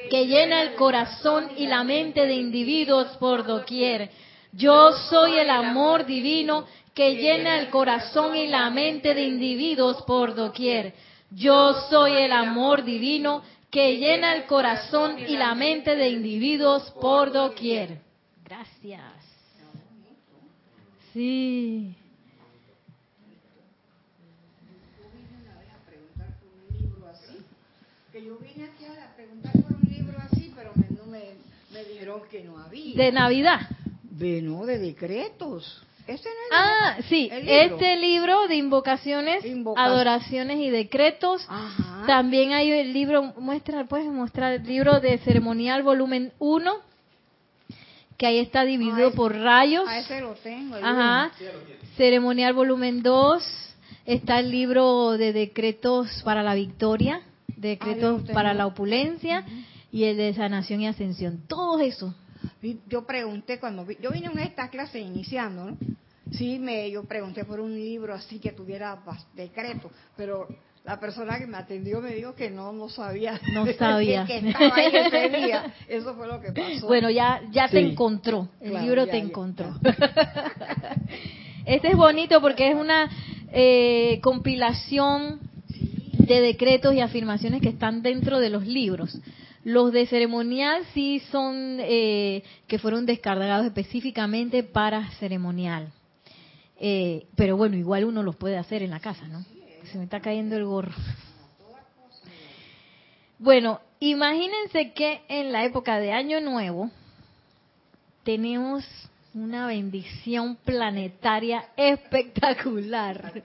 que llena el corazón y la mente de individuos por doquier. Yo soy el amor divino que llena el corazón y la mente de individuos por doquier. Yo soy el amor divino que llena el corazón y la mente de individuos por doquier. Gracias. Sí. Que yo vine aquí a preguntar por un libro así, pero me, no me, me dijeron que no había. De Navidad. De, no, de decretos. Este no es Ah, sí, el libro. este libro de invocaciones, Invoca- adoraciones y decretos. Ajá. También hay el libro, muestra, puedes mostrar el libro de ceremonial volumen 1, que ahí está dividido Ah, por rayos. A ese lo tengo. Ajá. Ceremonial volumen 2, está el libro de decretos para la victoria, decretos Ah, yo para la opulencia y el de sanación y ascensión. Todo eso. Yo pregunté cuando vi- yo vine a una de estas clases iniciando, ¿no? Sí, me, yo pregunté por un libro así que tuviera decreto, pero la persona que me atendió me dijo que no, no sabía. No sabía. que, que estaba ahí ese día. Eso fue lo que pasó. Bueno, ya, ya te encontró, el Claro, libro ya, te ya, encontró. este es bonito porque es una eh, compilación de decretos y afirmaciones que están dentro de los libros. Los de ceremonial sí son eh, que fueron descargados específicamente para ceremonial. Eh, pero bueno, igual uno los puede hacer en la casa, ¿no? Se me está cayendo el gorro. Bueno, imagínense que en la época de Año Nuevo tenemos una bendición planetaria espectacular.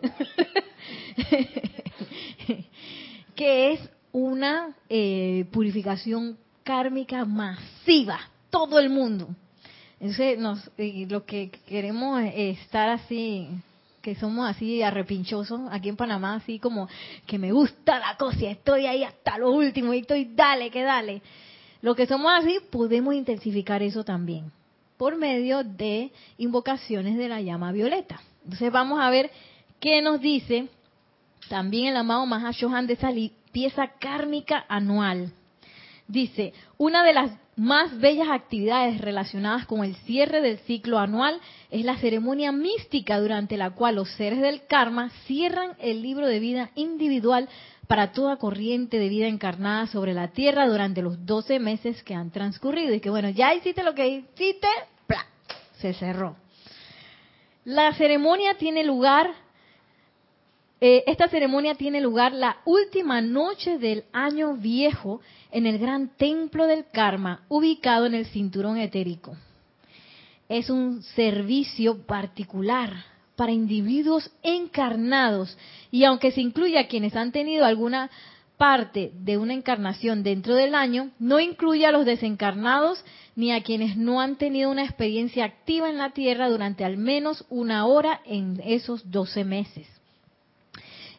que es una eh, purificación kármica masiva, todo el mundo. Entonces, nos, eh, lo que queremos es estar así, que somos así arrepinchosos, aquí en Panamá, así como que me gusta la cosa, estoy ahí hasta lo último, y estoy dale, que dale. Lo que somos así, podemos intensificar eso también, por medio de invocaciones de la llama violeta. Entonces, vamos a ver qué nos dice también el amado Mahashohan de esa limpieza kármica anual. Dice, una de las más bellas actividades relacionadas con el cierre del ciclo anual es la ceremonia mística durante la cual los seres del karma cierran el libro de vida individual para toda corriente de vida encarnada sobre la tierra durante los 12 meses que han transcurrido. Y que bueno, ya hiciste lo que hiciste, ¡plá! se cerró. La ceremonia tiene lugar eh, esta ceremonia tiene lugar la última noche del año viejo en el gran templo del karma, ubicado en el cinturón etérico. Es un servicio particular para individuos encarnados y aunque se incluye a quienes han tenido alguna parte de una encarnación dentro del año, no incluye a los desencarnados ni a quienes no han tenido una experiencia activa en la Tierra durante al menos una hora en esos 12 meses.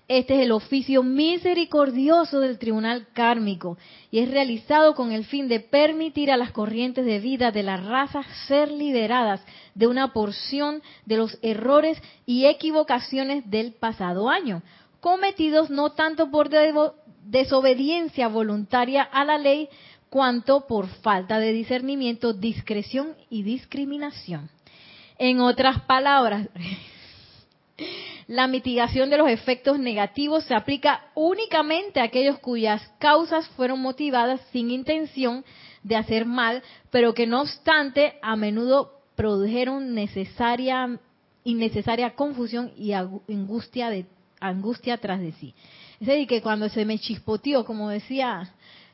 Este es el oficio misericordioso del tribunal kármico y es realizado con el fin de permitir a las corrientes de vida de la raza ser liberadas de una porción de los errores y equivocaciones del pasado año, cometidos no tanto por desobediencia voluntaria a la ley, cuanto por falta de discernimiento, discreción y discriminación. En otras palabras, la mitigación de los efectos negativos se aplica únicamente a aquellos cuyas causas fueron motivadas sin intención de hacer mal, pero que no obstante a menudo produjeron necesaria innecesaria confusión y angustia tras de sí. Es decir, que cuando se me chispoteó, como decía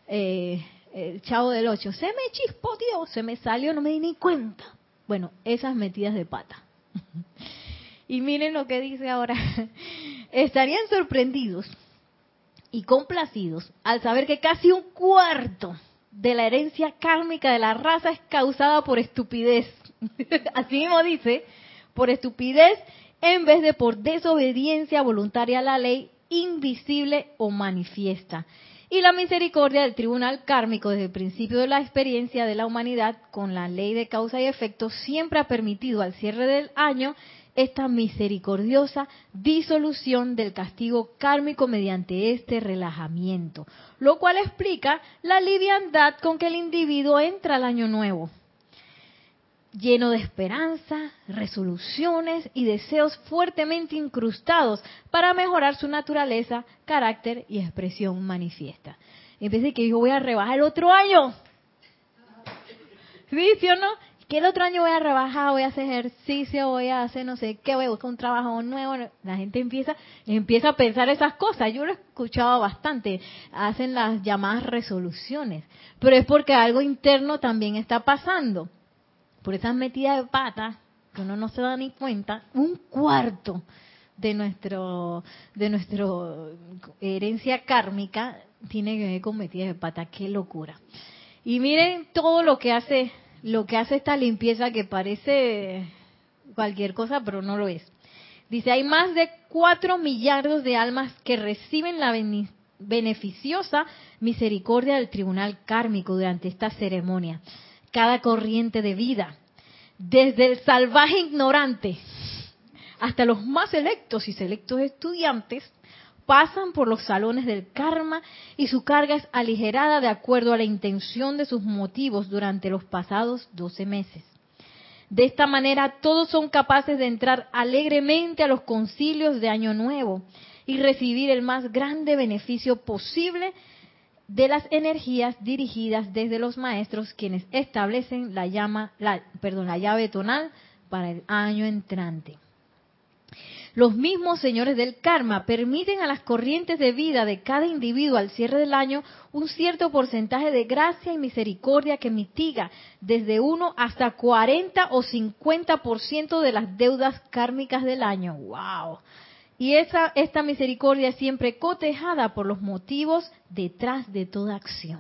eh, el chavo del 8, se me chispoteó, se me salió, no me di ni cuenta. Bueno, esas metidas de pata. Y miren lo que dice ahora. Estarían sorprendidos y complacidos al saber que casi un cuarto de la herencia kármica de la raza es causada por estupidez. Así mismo dice, por estupidez en vez de por desobediencia voluntaria a la ley invisible o manifiesta. Y la misericordia del tribunal kármico desde el principio de la experiencia de la humanidad con la ley de causa y efecto siempre ha permitido al cierre del año esta misericordiosa disolución del castigo kármico mediante este relajamiento, lo cual explica la liviandad con que el individuo entra al año nuevo, lleno de esperanza, resoluciones y deseos fuertemente incrustados para mejorar su naturaleza, carácter y expresión manifiesta. En vez de que yo voy a rebajar el otro año, ¿sí, sí o no? Que el otro año voy a rebajar, voy a hacer ejercicio, voy a hacer no sé qué, voy a buscar un trabajo nuevo. La gente empieza, empieza a pensar esas cosas. Yo lo he escuchado bastante. Hacen las llamadas resoluciones. Pero es porque algo interno también está pasando. Por esas metidas de pata, que uno no se da ni cuenta, un cuarto de nuestro, de nuestro herencia kármica tiene que ver con metidas de pata. Qué locura. Y miren todo lo que hace lo que hace esta limpieza que parece cualquier cosa, pero no lo es. Dice, hay más de cuatro millardos de almas que reciben la beneficiosa misericordia del tribunal kármico durante esta ceremonia. Cada corriente de vida, desde el salvaje ignorante hasta los más selectos y selectos estudiantes, pasan por los salones del karma y su carga es aligerada de acuerdo a la intención de sus motivos durante los pasados 12 meses. De esta manera todos son capaces de entrar alegremente a los concilios de Año Nuevo y recibir el más grande beneficio posible de las energías dirigidas desde los maestros quienes establecen la llama, la, perdón, la llave tonal para el año entrante. Los mismos señores del karma permiten a las corrientes de vida de cada individuo al cierre del año un cierto porcentaje de gracia y misericordia que mitiga desde 1 hasta 40 o 50% de las deudas kármicas del año. ¡Wow! Y esa, esta misericordia es siempre cotejada por los motivos detrás de toda acción.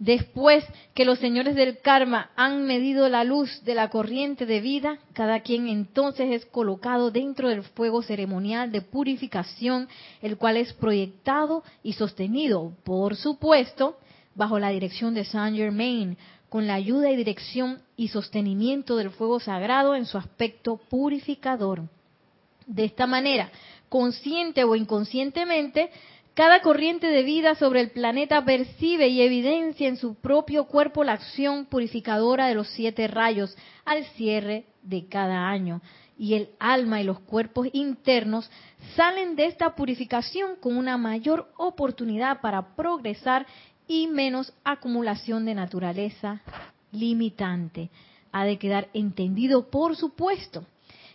Después que los señores del karma han medido la luz de la corriente de vida, cada quien entonces es colocado dentro del fuego ceremonial de purificación, el cual es proyectado y sostenido, por supuesto, bajo la dirección de Saint Germain, con la ayuda y dirección y sostenimiento del fuego sagrado en su aspecto purificador. De esta manera, consciente o inconscientemente, cada corriente de vida sobre el planeta percibe y evidencia en su propio cuerpo la acción purificadora de los siete rayos al cierre de cada año. Y el alma y los cuerpos internos salen de esta purificación con una mayor oportunidad para progresar y menos acumulación de naturaleza limitante. Ha de quedar entendido, por supuesto,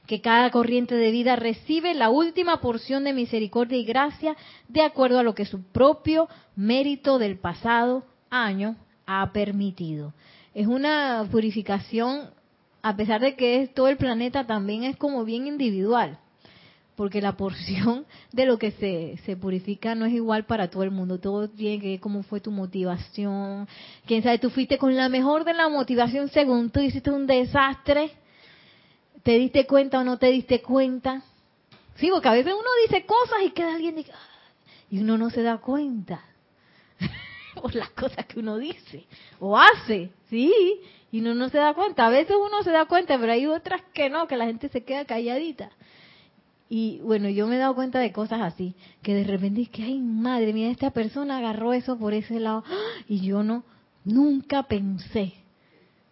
que cada corriente de vida recibe la última porción de misericordia y gracia de acuerdo a lo que su propio mérito del pasado año ha permitido. Es una purificación, a pesar de que es todo el planeta, también es como bien individual, porque la porción de lo que se, se purifica no es igual para todo el mundo. Todo tiene que ver cómo fue tu motivación. Quién sabe, tú fuiste con la mejor de la motivación según tú hiciste un desastre ¿Te diste cuenta o no te diste cuenta? Sí, porque a veces uno dice cosas y queda alguien y, y uno no se da cuenta por las cosas que uno dice o hace, sí, y uno no se da cuenta. A veces uno se da cuenta, pero hay otras que no, que la gente se queda calladita. Y bueno, yo me he dado cuenta de cosas así, que de repente es que, ay, madre mía, esta persona agarró eso por ese lado, y yo no, nunca pensé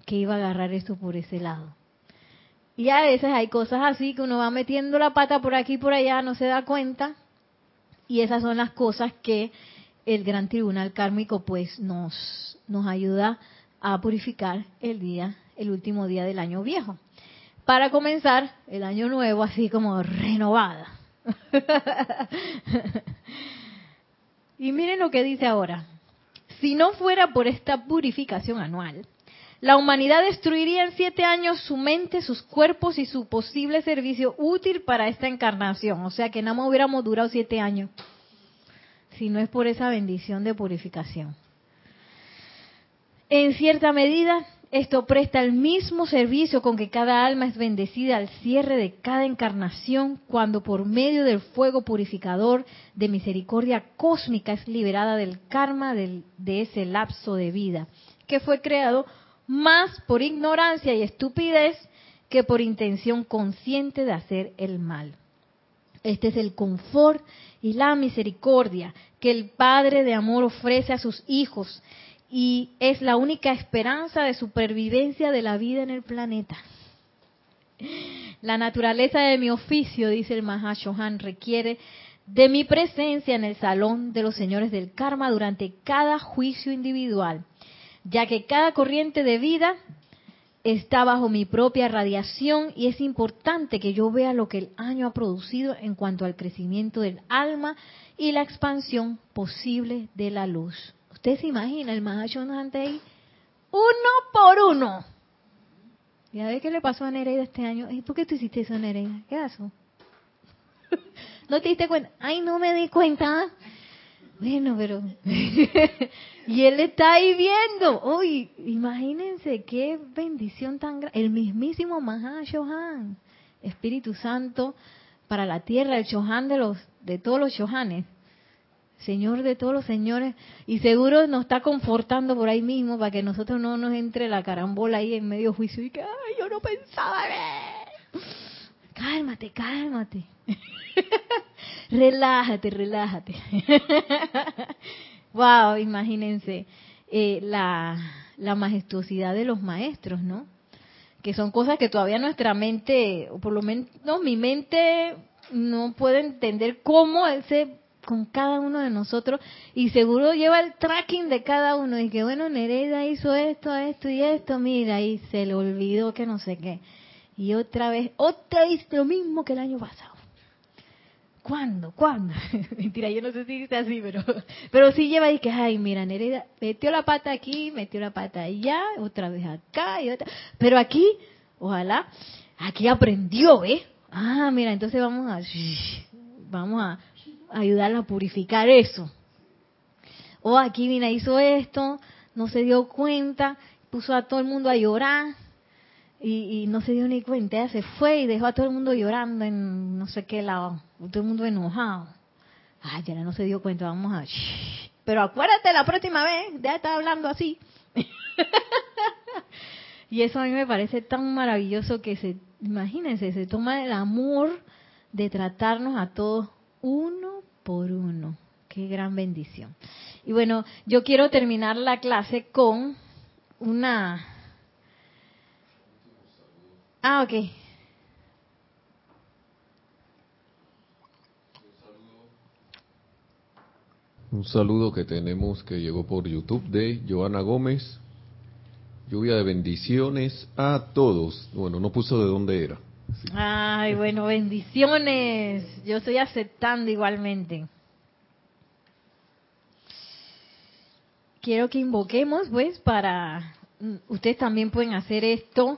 que iba a agarrar eso por ese lado. Y a veces hay cosas así que uno va metiendo la pata por aquí y por allá, no se da cuenta. Y esas son las cosas que el gran tribunal kármico pues nos, nos ayuda a purificar el día, el último día del año viejo. Para comenzar el año nuevo así como renovada. y miren lo que dice ahora. Si no fuera por esta purificación anual, la humanidad destruiría en siete años su mente, sus cuerpos y su posible servicio útil para esta encarnación. O sea que nada más hubiéramos durado siete años si no es por esa bendición de purificación. En cierta medida, esto presta el mismo servicio con que cada alma es bendecida al cierre de cada encarnación cuando por medio del fuego purificador de misericordia cósmica es liberada del karma de ese lapso de vida que fue creado más por ignorancia y estupidez que por intención consciente de hacer el mal. Este es el confort y la misericordia que el Padre de Amor ofrece a sus hijos y es la única esperanza de supervivencia de la vida en el planeta. La naturaleza de mi oficio, dice el Mahashohan, requiere de mi presencia en el salón de los señores del karma durante cada juicio individual ya que cada corriente de vida está bajo mi propia radiación y es importante que yo vea lo que el año ha producido en cuanto al crecimiento del alma y la expansión posible de la luz. ¿Usted se imagina el Mahashonante ahí? Uno por uno. ¿Ya ve qué le pasó a Nereida este año? ¿Y por qué tú hiciste eso, Nereida? ¿Qué pasó? ¿No te diste cuenta? Ay, no me di cuenta. Bueno, pero... y él está ahí viendo. Uy, imagínense qué bendición tan grande. El mismísimo Mahashohan, Espíritu Santo, para la tierra, el Chohan de los de todos los Chohanes. Señor de todos los señores, y seguro nos está confortando por ahí mismo para que nosotros no nos entre la carambola ahí en medio juicio y que, ay, yo no pensaba ver. Cálmate, cálmate. relájate, relájate. wow, imagínense eh, la, la majestuosidad de los maestros, ¿no? Que son cosas que todavía nuestra mente, o por lo menos mi mente no puede entender cómo él se con cada uno de nosotros y seguro lleva el tracking de cada uno y que bueno Nereida hizo esto, esto y esto, mira y se le olvidó que no sé qué y otra vez, otra vez lo mismo que el año pasado. ¿Cuándo? ¿Cuándo? Mentira, yo no sé si dice así, pero pero sí lleva ahí que, ay, mira, Nereida metió la pata aquí, metió la pata allá, otra vez acá y otra. Pero aquí, ojalá, aquí aprendió, ¿eh? Ah, mira, entonces vamos a, vamos a ayudarla a purificar eso. O aquí Vina hizo esto, no se dio cuenta, puso a todo el mundo a llorar y, no se dio ni cuenta. Se fue y dejó a todo el mundo llorando en no sé qué lado, todo el mundo enojado. Ay, ya no se dio cuenta, vamos a... Pero acuérdate la próxima vez, ya está hablando así. y eso a mí me parece tan maravilloso que se, imagínense, se toma el amor de tratarnos a todos uno por uno. Qué gran bendición. Y bueno, yo quiero terminar la clase con una... Ah, ok. Un saludo que tenemos que llegó por YouTube de Joana Gómez. Lluvia de bendiciones a todos. Bueno, no puso de dónde era. Ay, bueno, bendiciones. Yo estoy aceptando igualmente. Quiero que invoquemos, pues, para... Ustedes también pueden hacer esto,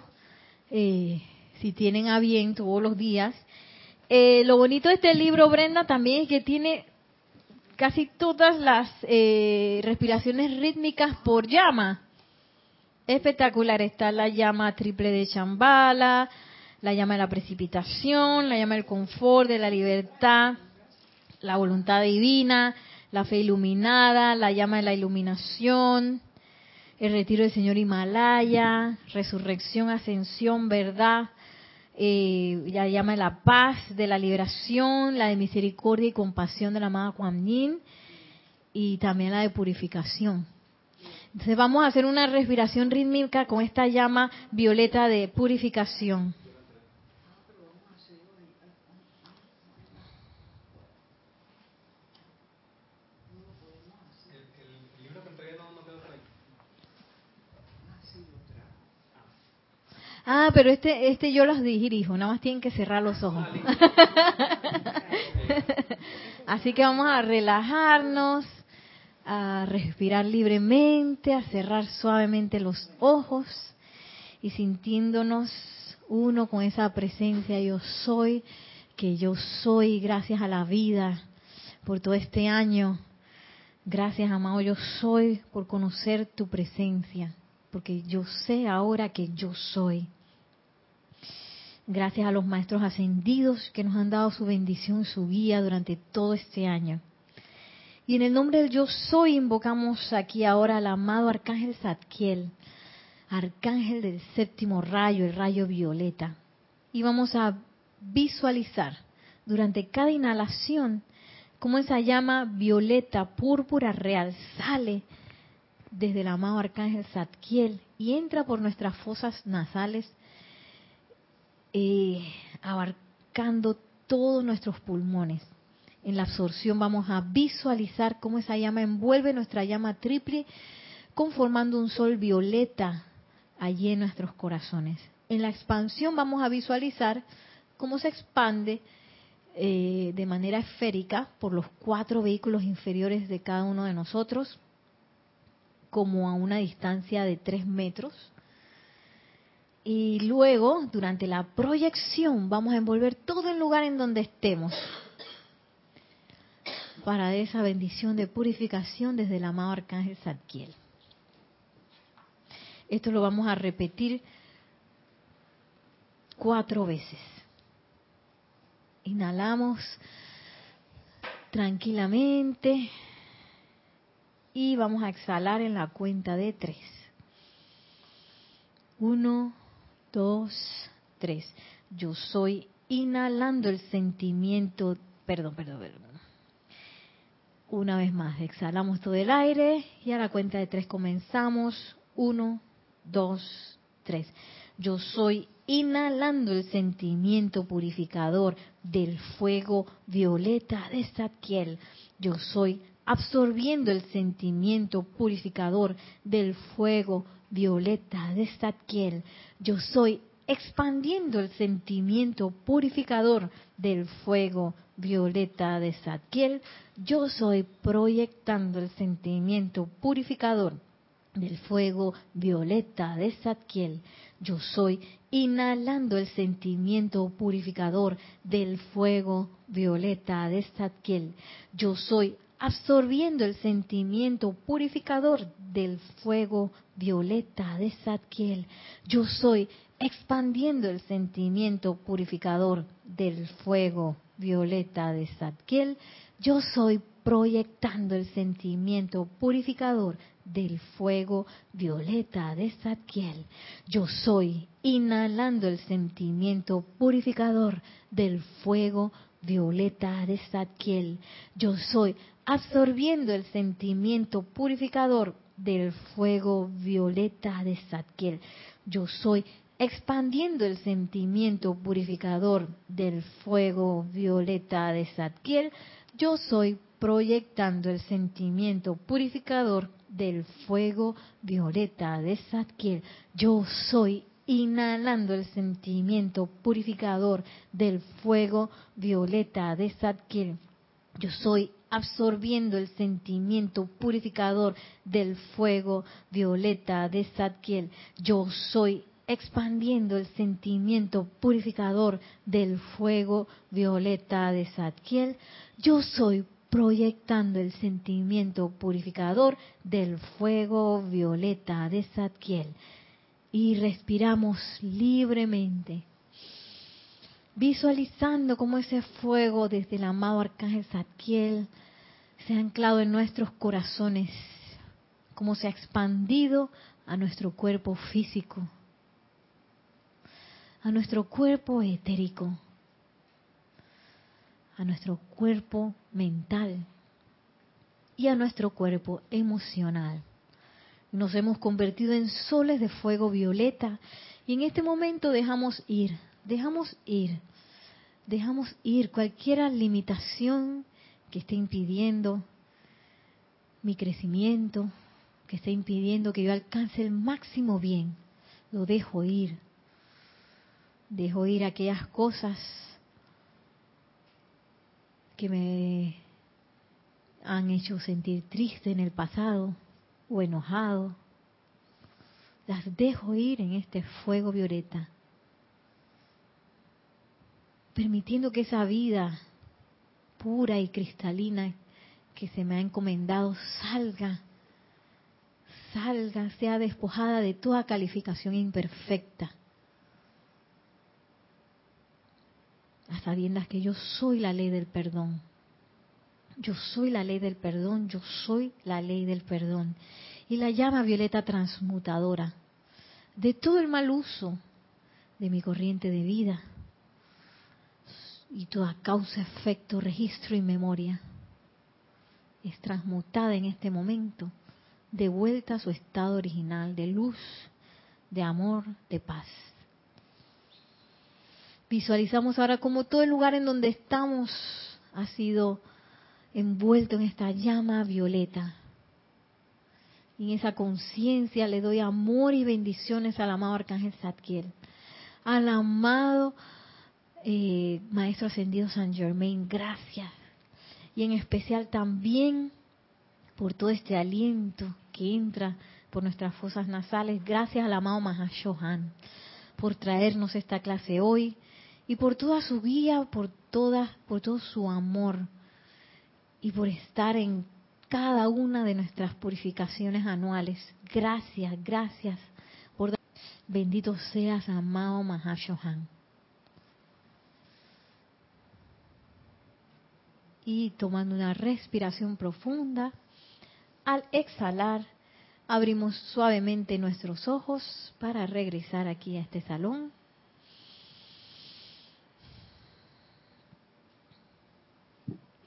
eh, si tienen a bien todos los días. Eh, lo bonito de este libro, Brenda, también es que tiene casi todas las eh, respiraciones rítmicas por llama. Espectacular, está la llama triple de Chambala, la llama de la precipitación, la llama del confort, de la libertad, la voluntad divina, la fe iluminada, la llama de la iluminación, el retiro del Señor Himalaya, resurrección, ascensión, verdad, eh, la llama de la paz, de la liberación, la de misericordia y compasión de la amada Kuan Yin, y también la de purificación. Entonces vamos a hacer una respiración rítmica con esta llama violeta de purificación. Ah, pero este, este yo los dirijo, nada más tienen que cerrar los ojos. Así que vamos a relajarnos, a respirar libremente, a cerrar suavemente los ojos y sintiéndonos uno con esa presencia yo soy, que yo soy gracias a la vida por todo este año. Gracias, amado, yo soy por conocer tu presencia, porque yo sé ahora que yo soy. Gracias a los maestros ascendidos que nos han dado su bendición, su guía durante todo este año. Y en el nombre del yo soy invocamos aquí ahora al amado arcángel Zadkiel, arcángel del séptimo rayo, el rayo violeta. Y vamos a visualizar durante cada inhalación cómo esa llama violeta, púrpura real, sale desde el amado arcángel Zadkiel y entra por nuestras fosas nasales eh, abarcando todos nuestros pulmones. En la absorción vamos a visualizar cómo esa llama envuelve nuestra llama triple, conformando un sol violeta allí en nuestros corazones. En la expansión vamos a visualizar cómo se expande eh, de manera esférica por los cuatro vehículos inferiores de cada uno de nosotros, como a una distancia de tres metros y luego, durante la proyección, vamos a envolver todo el lugar en donde estemos para esa bendición de purificación desde el amado Arcángel Zadkiel. Esto lo vamos a repetir cuatro veces. Inhalamos tranquilamente y vamos a exhalar en la cuenta de tres. Uno, dos, tres. Yo soy inhalando el sentimiento, perdón, perdón, perdón. Una vez más, exhalamos todo el aire y a la cuenta de tres comenzamos. Uno, dos, tres. Yo soy inhalando el sentimiento purificador del fuego violeta de Satkiel. Yo soy absorbiendo el sentimiento purificador del fuego violeta de Satkiel. Yo soy expandiendo el sentimiento purificador del fuego violeta de Satkiel. Yo soy proyectando el sentimiento purificador del fuego violeta de Satkiel. Yo soy inhalando el sentimiento purificador del fuego violeta de Satkiel. Yo soy absorbiendo el sentimiento purificador del fuego violeta de Satkiel. Yo soy expandiendo el sentimiento purificador del fuego violeta de Satkiel. Yo soy proyectando el sentimiento purificador del fuego violeta de Satkiel. Yo soy inhalando el sentimiento purificador del fuego violeta de Satkiel. Yo soy absorbiendo el sentimiento purificador del fuego violeta de Satkiel. Yo soy expandiendo el sentimiento purificador del fuego violeta de Satkiel. Yo soy proyectando el sentimiento purificador del fuego violeta de Satkiel. Yo soy inhalando el sentimiento purificador del fuego violeta de Satkiel. Yo soy absorbiendo el sentimiento purificador del fuego violeta de Satkiel. Yo soy expandiendo el sentimiento purificador del fuego violeta de Satkiel. Yo soy proyectando el sentimiento purificador del fuego violeta de Satkiel. Y respiramos libremente, visualizando cómo ese fuego desde el amado Arcángel Satkiel se ha anclado en nuestros corazones, cómo se ha expandido a nuestro cuerpo físico, a nuestro cuerpo etérico, a nuestro cuerpo mental y a nuestro cuerpo emocional. Nos hemos convertido en soles de fuego violeta y en este momento dejamos ir, dejamos ir, dejamos ir cualquier limitación que esté impidiendo mi crecimiento, que esté impidiendo que yo alcance el máximo bien. Lo dejo ir. Dejo ir aquellas cosas que me han hecho sentir triste en el pasado o enojado. Las dejo ir en este fuego violeta, permitiendo que esa vida pura y cristalina que se me ha encomendado salga, salga, sea despojada de toda calificación imperfecta. A sabiendas que yo soy la ley del perdón. Yo soy la ley del perdón, yo soy la ley del perdón. Y la llama violeta transmutadora de todo el mal uso de mi corriente de vida y toda causa, efecto, registro y memoria es transmutada en este momento, de vuelta a su estado original de luz, de amor, de paz. Visualizamos ahora como todo el lugar en donde estamos ha sido envuelto en esta llama violeta. Y en esa conciencia le doy amor y bendiciones al amado Arcángel Zadkiel, al amado eh, Maestro Ascendido San Germain, gracias. Y en especial también por todo este aliento que entra por nuestras fosas nasales, gracias al amado Mahashohan por traernos esta clase hoy y por toda su guía, por toda, por todo su amor y por estar en cada una de nuestras purificaciones anuales. Gracias, gracias. Por bendito seas, amado Mahashohan. Y tomando una respiración profunda, al exhalar, abrimos suavemente nuestros ojos para regresar aquí a este salón.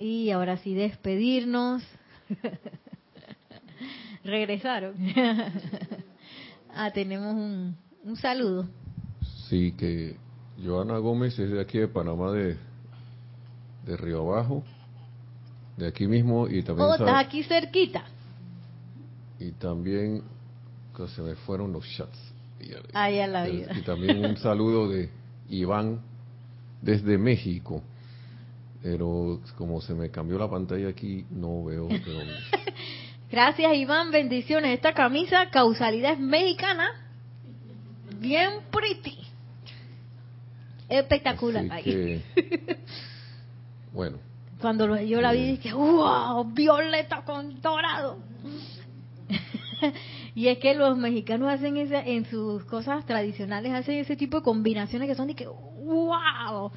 Y ahora sí, despedirnos. Regresaron. ah, tenemos un, un saludo. Sí, que Joana Gómez es de aquí de Panamá, de, de Río Abajo, de aquí mismo, y también... Oh, estás aquí cerquita. y también que se me fueron los chats. Ay, a la vida. y también un saludo de Iván desde México. Pero como se me cambió la pantalla aquí, no veo. Gracias, Iván. Bendiciones. Esta camisa, causalidad es mexicana. Bien pretty. Espectacular. Que, bueno, Cuando yo la vi, Eh. dije, ¡wow! Violeta con dorado. y es que los mexicanos hacen ese, en sus cosas tradicionales, hacen ese tipo de combinaciones que son de que, ¡wow!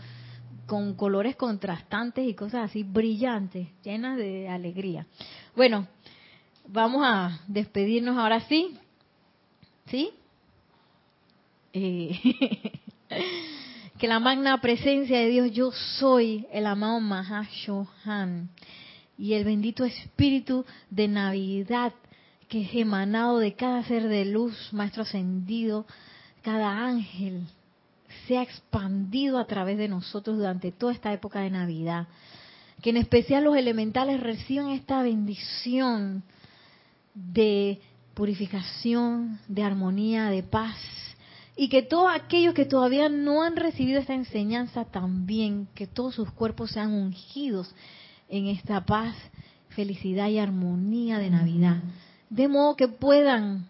Con colores contrastantes y cosas así brillantes, llenas de alegría. Bueno, vamos a despedirnos ahora sí. ¿Sí? Eh, que la magna presencia de Dios, yo soy el amado Mahashohan y el bendito espíritu de Navidad que es emanado de cada ser de luz, maestro ascendido, cada ángel, sea expandido a través de nosotros durante toda esta época de Navidad. Que en especial los elementales reciban esta bendición de purificación, de armonía, de paz. Y que todos aquellos que todavía no han recibido esta enseñanza también, que todos sus cuerpos sean ungidos en esta paz, felicidad y armonía de Navidad. De modo que puedan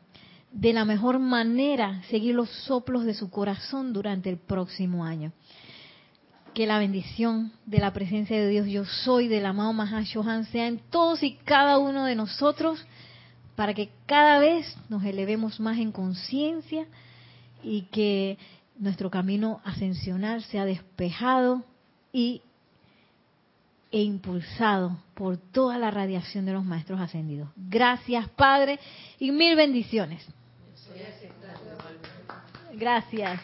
de la mejor manera seguir los soplos de su corazón durante el próximo año. Que la bendición de la presencia de Dios yo soy del amado Mahashohan sea en todos y cada uno de nosotros para que cada vez nos elevemos más en conciencia y que nuestro camino ascensional sea despejado y e impulsado por toda la radiación de los maestros ascendidos. Gracias, Padre, y mil bendiciones. Gracias.